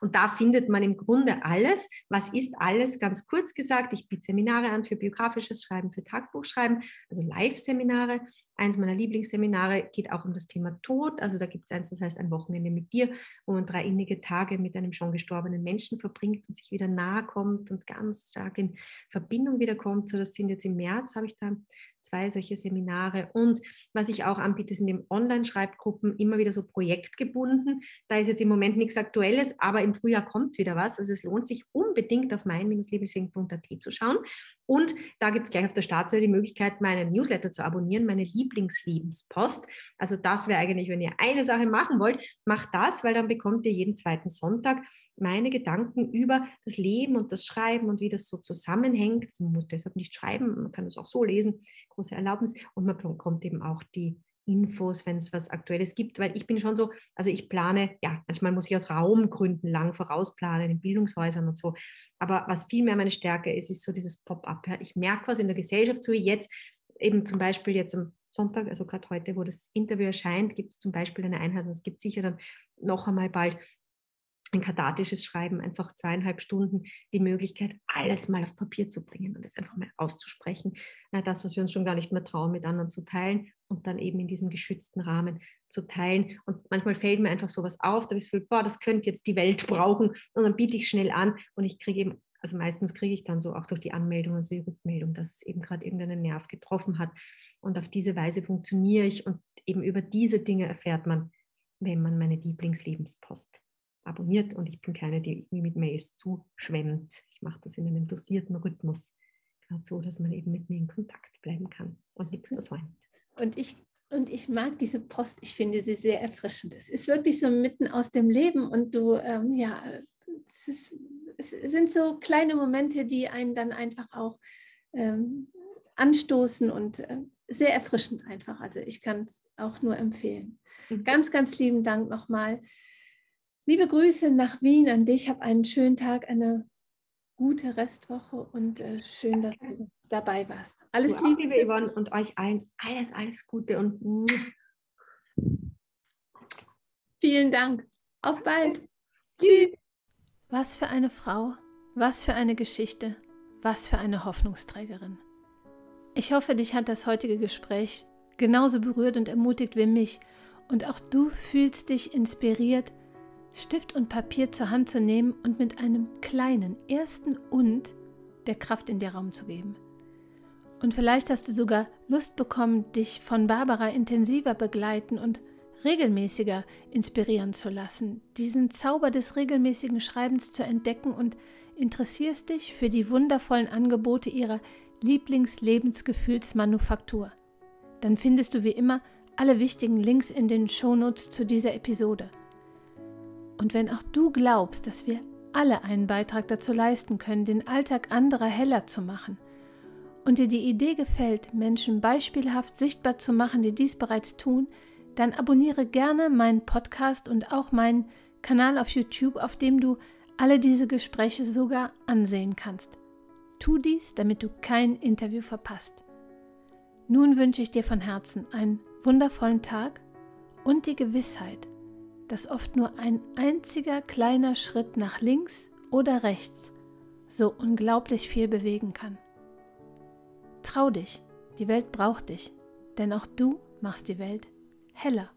Und da findet man im Grunde alles. Was ist alles? Ganz kurz gesagt, ich biete Seminare an für biografisches Schreiben, für Tagebuchschreiben, also Live-Seminare. Eins meiner Lieblingsseminare geht auch um das Thema Tod. Also da gibt es eins, das heißt ein Wochenende mit dir, wo man drei innige Tage mit einem schon gestorbenen Menschen verbringt und sich wieder nahe kommt und ganz stark in Verbindung wiederkommt. So, das sind jetzt im März, habe ich da zwei solche Seminare. Und was ich auch anbiete, sind eben Online-Schreibgruppen, immer wieder so projektgebunden. Da ist jetzt im Moment nichts Aktuelles, aber im Frühjahr kommt wieder was. Also es lohnt sich unbedingt auf mein-lieblingsleben.at zu schauen. Und da gibt es gleich auf der Startseite die Möglichkeit, meinen Newsletter zu abonnieren, meine Lieblingslebenspost. Also das wäre eigentlich, wenn ihr eine Sache machen wollt, macht das, weil dann bekommt ihr jeden zweiten Sonntag meine Gedanken über das Leben und das Schreiben und wie das so zusammenhängt. Man muss deshalb nicht schreiben, man kann es auch so lesen, große Erlaubnis. Und man bekommt eben auch die Infos, wenn es was Aktuelles gibt, weil ich bin schon so, also ich plane, ja, manchmal muss ich aus Raumgründen lang vorausplanen, in Bildungshäusern und so. Aber was viel mehr meine Stärke ist, ist so dieses Pop-up. Ja. Ich merke was in der Gesellschaft, so wie jetzt, eben zum Beispiel jetzt am Sonntag, also gerade heute, wo das Interview erscheint, gibt es zum Beispiel eine Einheit und es gibt sicher dann noch einmal bald ein kathartisches Schreiben, einfach zweieinhalb Stunden die Möglichkeit, alles mal auf Papier zu bringen und es einfach mal auszusprechen. Das, was wir uns schon gar nicht mehr trauen, mit anderen zu teilen und dann eben in diesem geschützten Rahmen zu teilen. Und manchmal fällt mir einfach sowas auf, da habe ich das Gefühl, boah, das könnte jetzt die Welt brauchen und dann biete ich schnell an und ich kriege eben, also meistens kriege ich dann so auch durch die Anmeldung und so die Rückmeldung, dass es eben gerade irgendeinen Nerv getroffen hat. Und auf diese Weise funktioniere ich und eben über diese Dinge erfährt man, wenn man meine Lieblingslebenspost abonniert und ich bin keine, die irgendwie mit Mails zuschwemmt. Ich mache das in einem dosierten Rhythmus, gerade so, dass man eben mit mir in Kontakt bleiben kann und nichts versäumt. Und ich, und ich mag diese Post, ich finde sie sehr erfrischend. Es ist wirklich so mitten aus dem Leben und du, ähm, ja, es, ist, es, sind so kleine Momente, die einen dann einfach auch ähm, anstoßen und äh, sehr erfrischend einfach. Also ich kann es auch nur empfehlen. Mhm. Ganz, ganz lieben Dank nochmal. Liebe Grüße nach Wien an dich. Hab einen schönen Tag, eine gute Restwoche und äh, schön, dass du dabei warst. Alles du Liebe, liebe Yvonne, und euch allen alles, alles Gute und vielen Dank. Auf bald. Tschüss. Was für eine Frau, was für eine Geschichte, was für eine Hoffnungsträgerin. Ich hoffe, dich hat das heutige Gespräch genauso berührt und ermutigt wie mich und auch du fühlst dich inspiriert, Stift und Papier zur Hand zu nehmen und mit einem kleinen ersten und der Kraft in dir Raum zu geben. Und vielleicht hast du sogar Lust bekommen, dich von Barbara intensiver begleiten und regelmäßiger inspirieren zu lassen, diesen Zauber des regelmäßigen Schreibens zu entdecken und interessierst dich für die wundervollen Angebote ihrer Lieblingslebensgefühlsmanufaktur. Dann findest du wie immer alle wichtigen Links in den Shownotes zu dieser Episode. Und wenn auch du glaubst, dass wir alle einen Beitrag dazu leisten können, den Alltag anderer heller zu machen, und dir die Idee gefällt, Menschen beispielhaft sichtbar zu machen, die dies bereits tun, dann abonniere gerne meinen Podcast und auch meinen Kanal auf YouTube, auf dem du alle diese Gespräche sogar ansehen kannst. Tu dies, damit du kein Interview verpasst. Nun wünsche ich dir von Herzen einen wundervollen Tag und die Gewissheit, dass oft nur ein einziger kleiner Schritt nach links oder rechts so unglaublich viel bewegen kann. Trau dich, die Welt braucht dich, denn auch du machst die Welt heller.